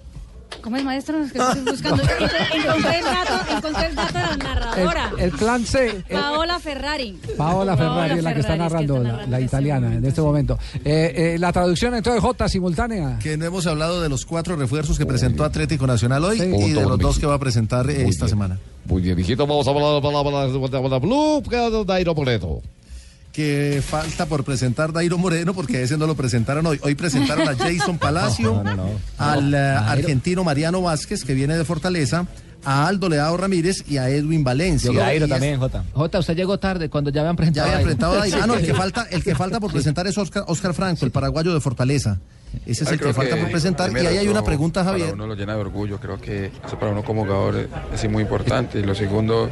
¿Cómo es, maestro? Es que estoy buscando. Encontré el dato, encontré el dato de la narradora. El, el plan C. el- Paola Ferrari. Paola Ferrari es la que está Ferrari, es que narrando, está la, narrando la en italiana, en este momento. Eh, eh, la traducción entonces J simultánea. Que no hemos hablado de los cuatro refuerzos que presentó Atlético Nacional hoy Sí. y de los dos que va a presentar eh, esta semana. Muy bien, hijito, vamos a hablar de la palabra de Blue, que es Nairo Moreno. Que falta por presentar Dairo Moreno porque ese no lo presentaron hoy. Hoy presentaron a Jason Palacio, No, no, no. al eh, argentino Mariano Vázquez, que viene de Fortaleza, a Aldo Leao Ramírez y a Edwin Valencia. Y es- Jota. Jota, usted llegó tarde cuando ya habían Ya presentado. había a Dairo. enfrentado a Dairo. Ah, no, el que falta, el que falta por presentar es Oscar, Oscar Franco, el paraguayo de Fortaleza. Ese es Ay, el que falta que por presentar. Y ahí hay una pregunta, Para Javier. uno lo llena de orgullo, creo que eso para uno como jugador es, muy importante. Y lo segundo,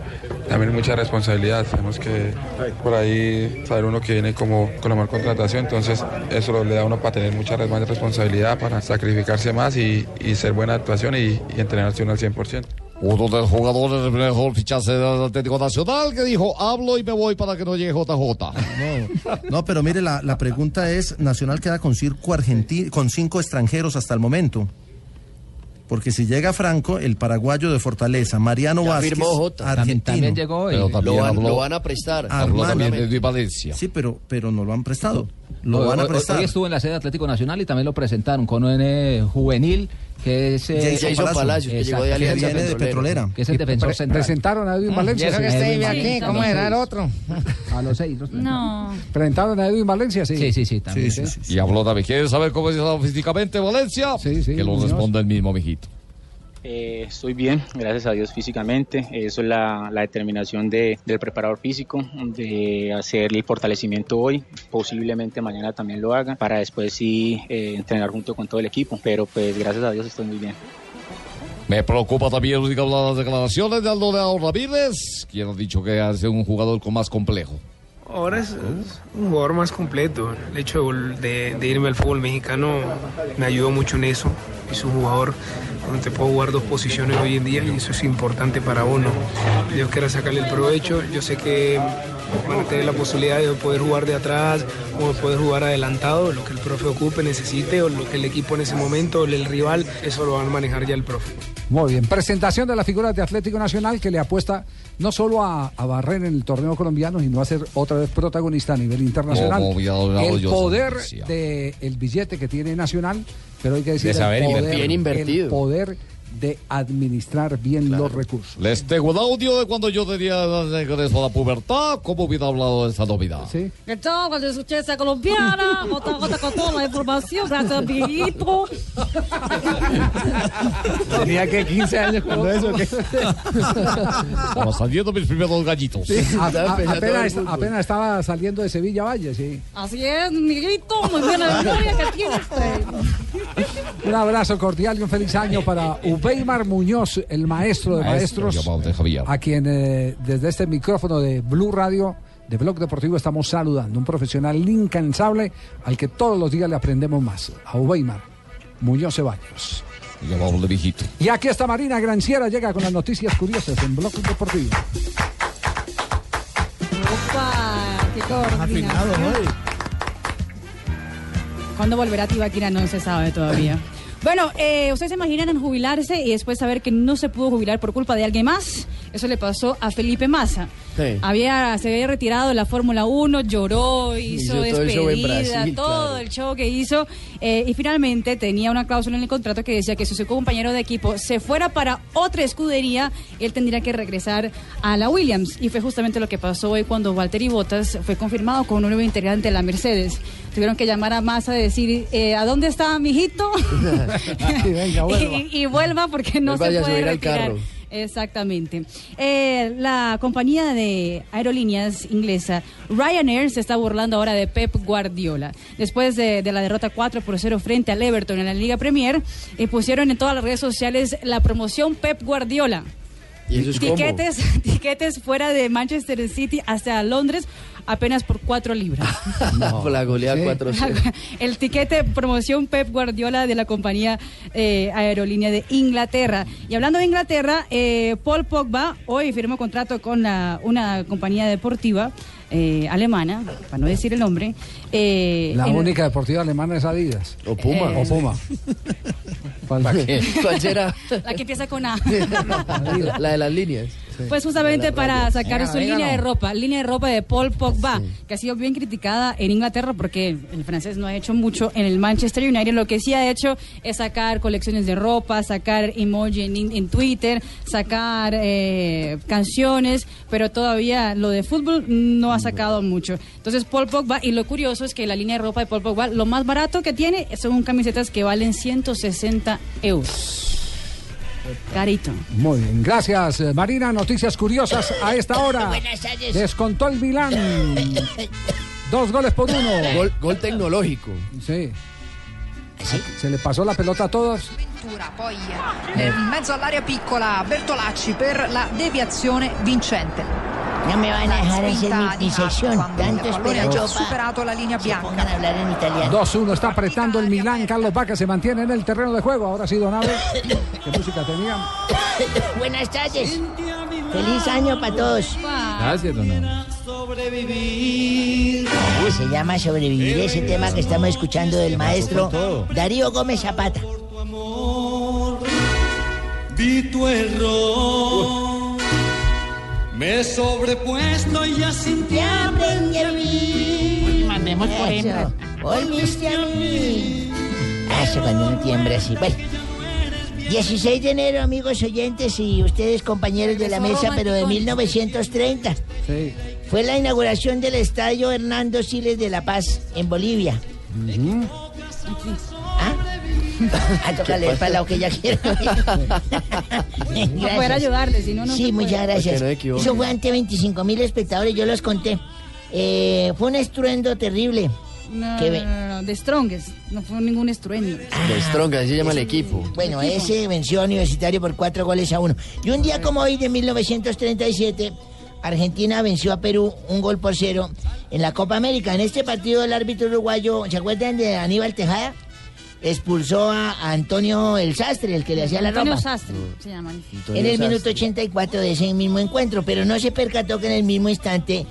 también mucha responsabilidad. Tenemos que por ahí saber uno que viene como con la mejor contratación, entonces eso lo- le da a uno para tener mucha más responsabilidad, para sacrificarse más y, y ser buena actuación y, y entrenarse uno al 100%. Uno de los jugadores del mejor fichaje del Atlético Nacional que dijo, hablo y me voy para que no llegue JJ. No, pero mire, la, la pregunta es, Nacional queda con cinco, argenti- con cinco extranjeros hasta el momento. Porque si llega Franco, el paraguayo de Fortaleza, Mariano Ya Vázquez, firmó Jota. argentino. También llegó y- Pero también Lo van- habló- lo van a prestar. Armani. también de Valencia. Sí, pero, pero no lo han prestado. Lo Hoy- van a hoy- prestar. Hoy estuvo en la sede de Atlético Nacional y también lo presentaron con un juvenil que es eh, Jason Jason Palacios, que llegó de Alianza es el Petrolera. Que es el defensor pre- central. presentaron a Edwin Valencia. Y eso que sí. usted vive aquí, Valencia. ¿cómo era el otro? A los seis. los No. Presentaron a Edwin Valencia, sí. Sí, sí, sí, también. Sí, sí, Y habló también. ¿Quieres saber cómo está físicamente Valencia? que lo responda el mismo, mijito. Eh, estoy bien, gracias a Dios físicamente. Eso es la, la determinación de- del preparador físico, de hacer el fortalecimiento hoy, posiblemente mañana también lo haga, para después sí eh, entrenar junto con todo el equipo. Pero pues gracias a Dios estoy muy bien. Me preocupa también las declaraciones de Aldo Leao Ramírez, quien ha dicho que hace un jugador con más complejo. Ahora es, un jugador más completo. El hecho de- de irme al fútbol mexicano me ayudó mucho en eso. Es un jugador donde te puedo jugar dos posiciones hoy en día y eso es importante para uno. Yo quiero sacarle el provecho. Yo sé que van a tener la posibilidad de poder jugar de atrás o poder jugar adelantado, lo que el profe ocupe, necesite o lo que el equipo en ese momento o el rival, eso lo van a manejar ya el profe. Muy bien, presentación de las figuras de Atlético Nacional que le apuesta no solo a, a barrer en el torneo colombiano, sino a ser otra vez protagonista a nivel internacional. El poder del billete que tiene Nacional, pero hay que decir De saber el poder, invertir. Bien invertido. el poder de administrar bien los recursos. Les tengo un audio de cuando yo tenía regreso a la pubertad, cómo hubiera hablado de esa novedad. Sí. ¿Qué tal? Cuando escuché esa colombiana, Jota, Jota, con toda la información, gracias, amiguito. Tenía que 15 años cuando eso. ¿qué? Estaba saliendo mis primeros gallitos. Sí, a- a- apenas, apenas estaba saliendo de Sevilla Valle, sí. Así es, amiguito, muy buena memoria que tiene usted. Un abrazo cordial y un feliz año para Ubeimar Muñoz, el maestro de Maestro, maestros, llamado de Javier. a quien eh, desde este micrófono de Blue Radio de Blog Deportivo estamos saludando. Un profesional incansable al que todos los días le aprendemos más. A Weimar Muñoz Ceballos. Viejito. Y aquí está Marina Granciera, llega con las noticias curiosas en Blog Deportivo. Opa, qué coordinación. ¿Cuándo volverá Tibaquira? No se sabe todavía. Bueno, eh, ¿ustedes se imaginan jubilarse y después saber que no se pudo jubilar por culpa de alguien más? Eso le pasó a Felipe Massa. Sí. Había, se había retirado de la Fórmula 1, lloró, hizo, Hizo todo el show en despedida, Brasil, todo claro. el show que hizo. eh, y finalmente tenía una cláusula en el contrato que decía que si su compañero de equipo se fuera para otra escudería, él tendría que regresar a la Williams. Y fue justamente lo que pasó hoy cuando Valtteri Bottas fue confirmado como un nuevo integrante de la Mercedes. Tuvieron que llamar a Massa y decir, eh, ¿a dónde está mi hijito? Y venga, vuelva. y, y vuelva porque no Él se a puede al retirar. carro. Exactamente. Eh, la compañía de aerolíneas inglesa Ryanair se está burlando ahora de Pep Guardiola. Después de, de la derrota 4 por 0 frente al Everton en la Liga Premier, eh, pusieron en todas las redes sociales la promoción Pep Guardiola. ¿Y eso es tiquetes, tiquetes fuera de Manchester City hasta Londres apenas por 4 libras. Por la goleada 4-0. El tiquete promoción Pep Guardiola de la compañía eh, aerolínea de Inglaterra. Y hablando de Inglaterra, eh, Paul Pogba hoy firmó contrato con la- una compañía deportiva eh, alemana, para no decir el nombre. eh, La en- única deportiva alemana es Adidas. O Puma. O Puma. ¿Cuál, ¿Cuál será? La que empieza con A. la, la de las líneas. Pues justamente para sacar Venga, su línea de ropa, línea de ropa de Paul Pogba, que ha sido bien criticada en Inglaterra porque el francés no ha hecho mucho en el Manchester United. Lo que sí ha hecho es sacar colecciones de ropa, sacar emoji en, en Twitter, sacar eh, canciones, pero todavía lo de fútbol no ha sacado mucho. Entonces Paul Pogba, y lo curioso es que la línea de ropa de Paul Pogba, lo más barato que tiene son camisetas que valen 160 euros. Carito. Muy bien, gracias eh, Marina. Noticias curiosas a esta hora. Buenas tardes. Descontó el Milán. Dos goles por uno. Gol, gol tecnológico. Sí. Se le pasó la pelota a todos. Ventura, poi eh, in mezzo all'area piccola Bertolacci per la deviazione vincente. No me van a dejar hacer mi, quando Tanto yo superato la linea bianca. pongan a hablar en italiano. 2-1 está apretando el Milán. Carlos Vaca se mantiene en el terreno de juego. Ahora sí, Donave. ¿Qué música tenía? Buenas tardes. Feliz año para todos. Gracias, don Ana. Uy, se llama Sobrevivir, ese tema que estamos escuchando del maestro Darío Gómez Zapata. Vi tu error. Me he sobrepuesto y ya sin ti aprendí a vivir. Mandemos por ejemplo. Volviste a mí. Ah, eso cuando uno tiembla así. Bueno. 16 de enero, amigos oyentes y ustedes compañeros de la mesa, pero de 1930. Sí. Fue la inauguración del estadio Hernando Siles de La Paz, en Bolivia. Toca leer para lo que ella quiera. No poder ayudarle, si no, no Sí, muchas gracias. No. Eso fue ante 25 mil espectadores, yo los conté. Eh, fue un estruendo terrible. No, Que no, no, no, de Strongest. No fue ningún estruendo. De Strong, así se llama el equipo. Bueno, ese venció a Universitario por cuatro goles a uno. Y un día como hoy de 1937, Argentina venció a Perú un gol por cero en la Copa América. En este partido el árbitro uruguayo, ¿se acuerdan de Aníbal Tejada? Expulsó a Antonio El Sastre, el que le hacía la Antonio ropa. Sastre se llama. En el minuto 84 de ese mismo encuentro, pero no se percató que en el mismo instante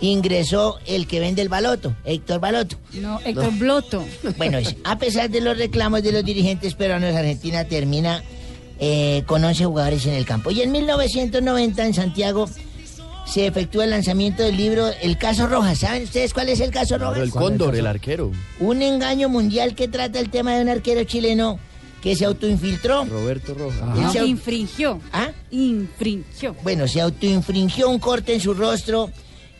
ingresó el que vende el baloto, Héctor Baloto. No, Héctor Bloto. Bueno, a pesar de los reclamos de los dirigentes peruanos, Argentina termina eh, con 11 jugadores en el campo. Y en 1990 en Santiago se efectúa el lanzamiento del libro El Caso Rojas. ¿Saben ustedes cuál es el Caso Rojas? Claro, el cóndor, el arquero. Un engaño mundial que trata el tema de un arquero chileno que se autoinfiltró. Roberto Rojas. Se infringió. ¿Ah? Infringió. Bueno, se autoinfringió un corte en su rostro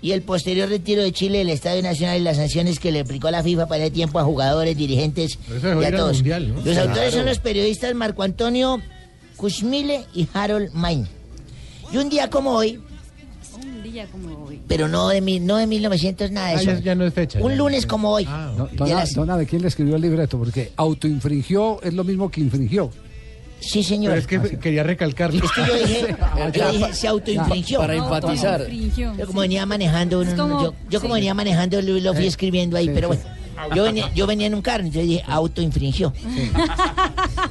y el posterior retiro de Chile del Estadio Nacional y las sanciones que le aplicó la FIFA para el tiempo a jugadores, dirigentes eso y a todos. Mundial, ¿no? Los Claro. autores son los periodistas Marco Antonio Kushmile y Harold Main. Y un día como hoy, día como hoy. pero no de, mil- no de 1900, nada de Ah, eso. ya, ya no es fecha. un ya. lunes como hoy. No, Y dona, las- dona, ¿de quién le escribió el libreto? Porque autoinfringió es lo mismo que infringió. Sí, señor. Pero es que quería recalcarlo. Es que yo dije, yo dije se autoinfringió. Para enfatizar. Yo como sí. venía manejando, un- como- yo, yo como sí. venía manejando lo, lo fui escribiendo ahí, sí, pero sí. bueno. Yo venía, yo venía en un carro, entonces dije autoinfringió.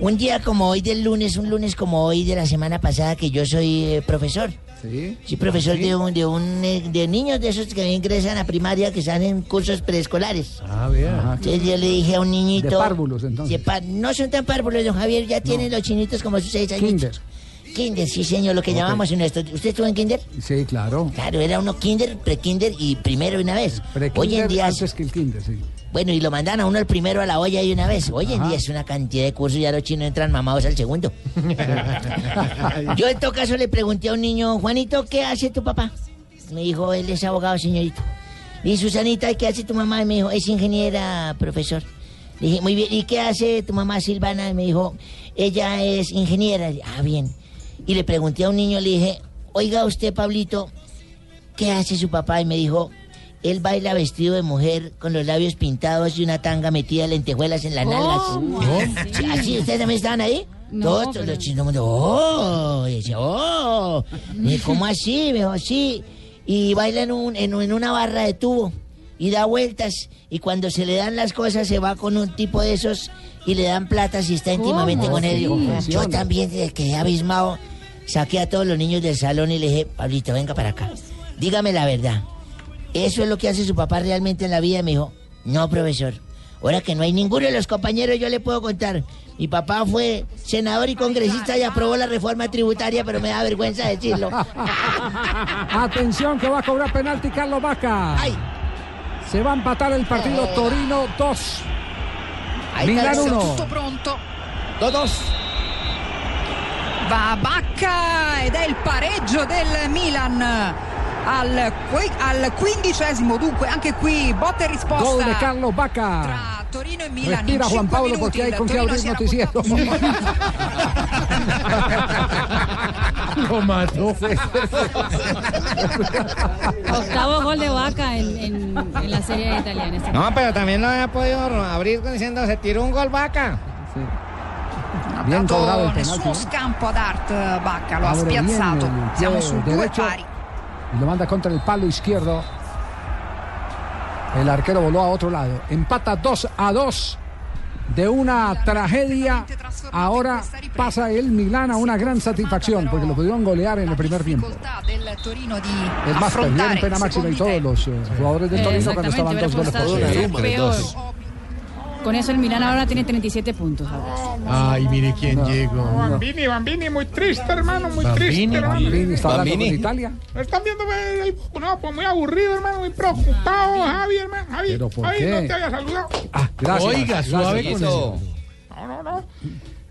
Un día como hoy del lunes, un lunes como hoy de la semana pasada que yo soy eh, profesor. Sí. Sí, profesor de un, de un eh, de niños de esos que ingresan a primaria que están en cursos preescolares. Ah, vea. Entonces yo le dije a un niñito. De párvulos, entonces. de no son tan párvulos, don Javier, ya tienen los chinitos como sus seis años. Kinder. Kinder, sí, señor, lo que llamamos en nuestro. ¿Usted estuvo en Kinder? Sí, claro. Claro, era uno Kinder, pre-Kinder y primero una vez. Hoy en Pre-kinder día. antes que el kinder, sí. Bueno, y lo mandan a uno el primero a la olla de una vez. Hoy en día es una cantidad de cursos, ya los chinos entran mamados al segundo. Yo en todo caso le pregunté a un niño, Juanito, ¿qué hace tu papá? Me dijo, él es abogado, señorito. Y Susanita, ¿qué hace tu mamá? Y me dijo, es ingeniera, profesor. Le dije, muy bien, ¿y qué hace tu mamá Silvana? Y me dijo, ella es ingeniera. Ah, bien. Y le pregunté a un niño, le dije, oiga usted, Pablito, ¿qué hace su papá? Y me dijo, él baila vestido de mujer con los labios pintados y una tanga metida de lentejuelas en las nalgas. Sí, ¿Así ustedes también estaban ahí? No, Todos pero- los chinos, oh, y decía, oh, Y, ¿cómo así? Me dijo, sí. Y baila en, un, en, en una barra de tubo y da vueltas. Y cuando se le dan las cosas, se va con un tipo de esos y le dan plata si está íntimamente con él. Sí. Yo también quedé abismado. Saqué a todos los niños del salón y le dije, Pablito, venga para acá. Dígame la verdad. ¿Eso es lo que hace su papá realmente en la vida? Y me dijo, no, profesor. Ahora que no hay ninguno de los compañeros, yo le puedo contar. Mi papá fue senador y congresista y aprobó la reforma tributaria, pero me da vergüenza decirlo. Atención que va a cobrar penalti Carlos Vaca. Se va a empatar el partido Torino 2. Milan 1. Tutto pronto. 2-2. Va Bacca ed è il pareggio del Milan al, al quindicesimo, dunque anche qui botta e risposta. Gol de Carlos Vaca. Tra Torino e Milan Respira Juan minuti porque hay con qué abrir noticiero. Lo mató. Octavo gol de Vaca en, en- en la serie italiana. No, pero también lo había podido abrir diciendo se tiró un gol vaca. Bien dato cobrado el nessuno penalti. scampo ad Art Bacca, lo ha bien spiazzato. Siamo su due derecho. pari. Y lo manda contra el palo izquierdo. El arquero voló a otro lado. Empata 2 a 2. De una tragedia, ahora pasa el Milán a una gran satisfacción porque lo pudieron golear en el primer tiempo. Es más, perdieron pena máxima y todos los eh, jugadores del Torino cuando estaban dos goles por cero. Con eso el Milán ahora tiene 37 puntos. Ay, mire quién llegó. Bambini, Bambini, muy triste, hermano, muy Bambini, triste, hermano. Bambini está hablando Bambini. con Italia. ¿Lo están viendo? eh, No, pues muy aburrido, hermano, muy preocupado, Javi, hermano. Javi, ¿Pero por Javi, qué? no te había saludado. Gracias. Oiga, gracias. suave con eso. No, no, no.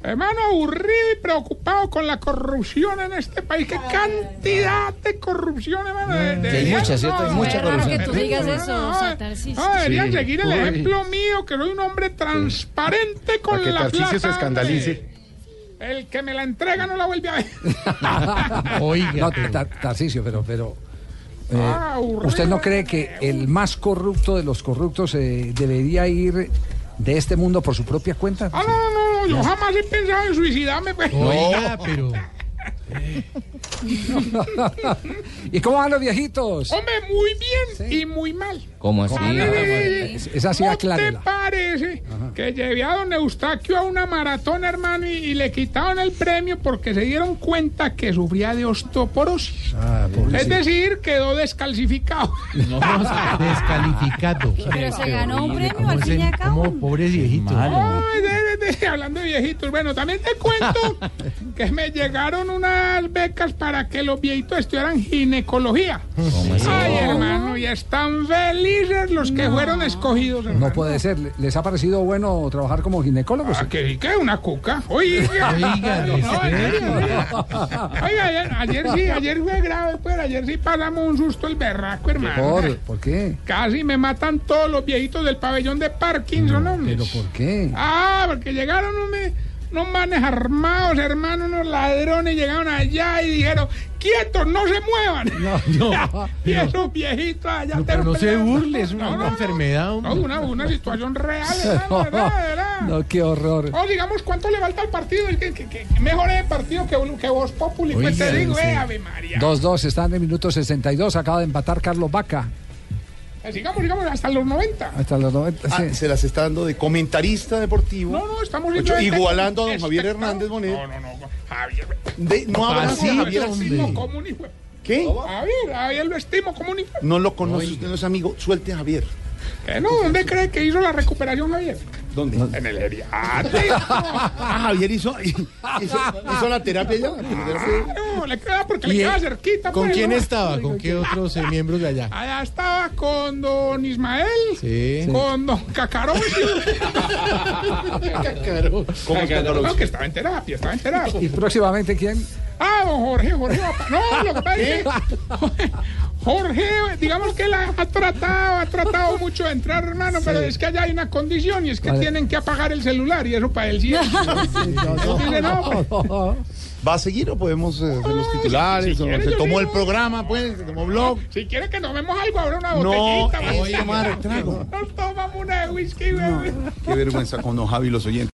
Hermano, aburrido y preocupado con la corrupción en este país. ¿Qué cantidad de corrupción, hermano? De- Sí, hay mucha, ¿cierto? Hay mucha corrupción. Que tú digas eso, no, o sea, Tarcisio. No, deberían Sí. seguir el Uy. ejemplo mío, que soy un hombre transparente con Para que la Tarcisio plata. se escandalice. El que me la entrega no la vuelve a ver. Oiga. No, Tar- Tarcisio, pero, pero eh, Ah. ¿usted no cree que el más corrupto de los corruptos eh, debería ir de este mundo por su propia cuenta? Ah, no, no, no, yo jamás he pensado en suicidarme. Pues. Oiga, pero. ¿Y cómo van los viejitos? Hombre, muy bien y muy mal. ¿Cómo así? Es- Esa sí ¿No te parece que llevé a don Eustaquio a una maratón, hermano, y, y le quitaron el premio porque se dieron cuenta que sufría de osteoporosis? Ah. Es decir, quedó descalcificado. Descalificado. Pero se ganó un premio al fin y al cabo. Como pobres viejitos. De- hablando de viejitos, bueno, también te cuento que me llegaron unas becas para que los viejitos estudiaran ginecología. Ay, hermano, y están felices los que fueron escogidos, hermano. No puede ser. ¿Les ha parecido bueno trabajar como ginecólogos? Ah, que que una cuca. Oiga. Oiga, No, ¿en en serio, Oiga, ayer, ayer sí, ayer fue grave, pues ayer sí pasamos un susto el berraco, hermano. ¿Por, ¿Por qué? Casi me matan todos los viejitos del pabellón de Parkinson, hombre. ¿Pero por qué? Ah, porque llegaron unos, unos manes armados, hermano, unos ladrones, llegaron allá y dijeron, quietos, no se muevan. No, no. y esos viejitos allá No, pero no se burle, es una, No, no, no. enfermedad. No, hombre. una, una situación real, hermano, ¿verdad? ¿verdad? No, qué horror. O digamos, ¿cuánto le falta al partido? Que, que, que mejore el partido que, que vos Populi. Pues te digo, sí. eh, Ave María. 2-2, está en el minuto 62, acaba de empatar Carlos Vaca. Eh, Sigamos, sigamos, hasta los 90. Hasta los 90. Ah, sí. Se las está dando de comentarista deportivo. No, no, estamos Ocho, Igualando a don Javier. Hernández Bonet. No, no, no. Javier. De- no abrace a Javier Lo estimo así. de- ¿Qué? Javier, Javier lo estimo como un hijo. No lo conoce, usted no es amigo. Suelte a Javier. ¿Qué no? ¿Dónde cree que hizo la recuperación, Javier? ¿Dónde? En el geriátrico. Ah, Javier hizo, hizo, hizo la terapia ya. No, le queda porque le ¿Y, queda eh, cerquita. ¿Con pues, quién ¿no? estaba? ¿Con qué otros eh, miembros de allá? Allá estaba con don Ismael, Sí. con don Cacarón. Cacarón. ¿Cómo Cacarón? No, que estaba en terapia, estaba en terapia. ¿Y próximamente quién? Ah, don Jorge, Jorge. No, lo que pasa es que Jorge, digamos que la ha tratado, ha tratado mucho de entrar, hermano, pero es que allá hay una condición y es que Vale. tienen que apagar el celular y eso para él sí. no, ¿Va a seguir o podemos eh, hacer los titulares? si o quiere, se tomó el programa, pues, se tomó blog. Si quiere que tomemos algo, habrá una No, botellita. es vamos. tomar trago. Nos tomamos una de whisky, güey. Qué vergüenza con don Javi los oyentes.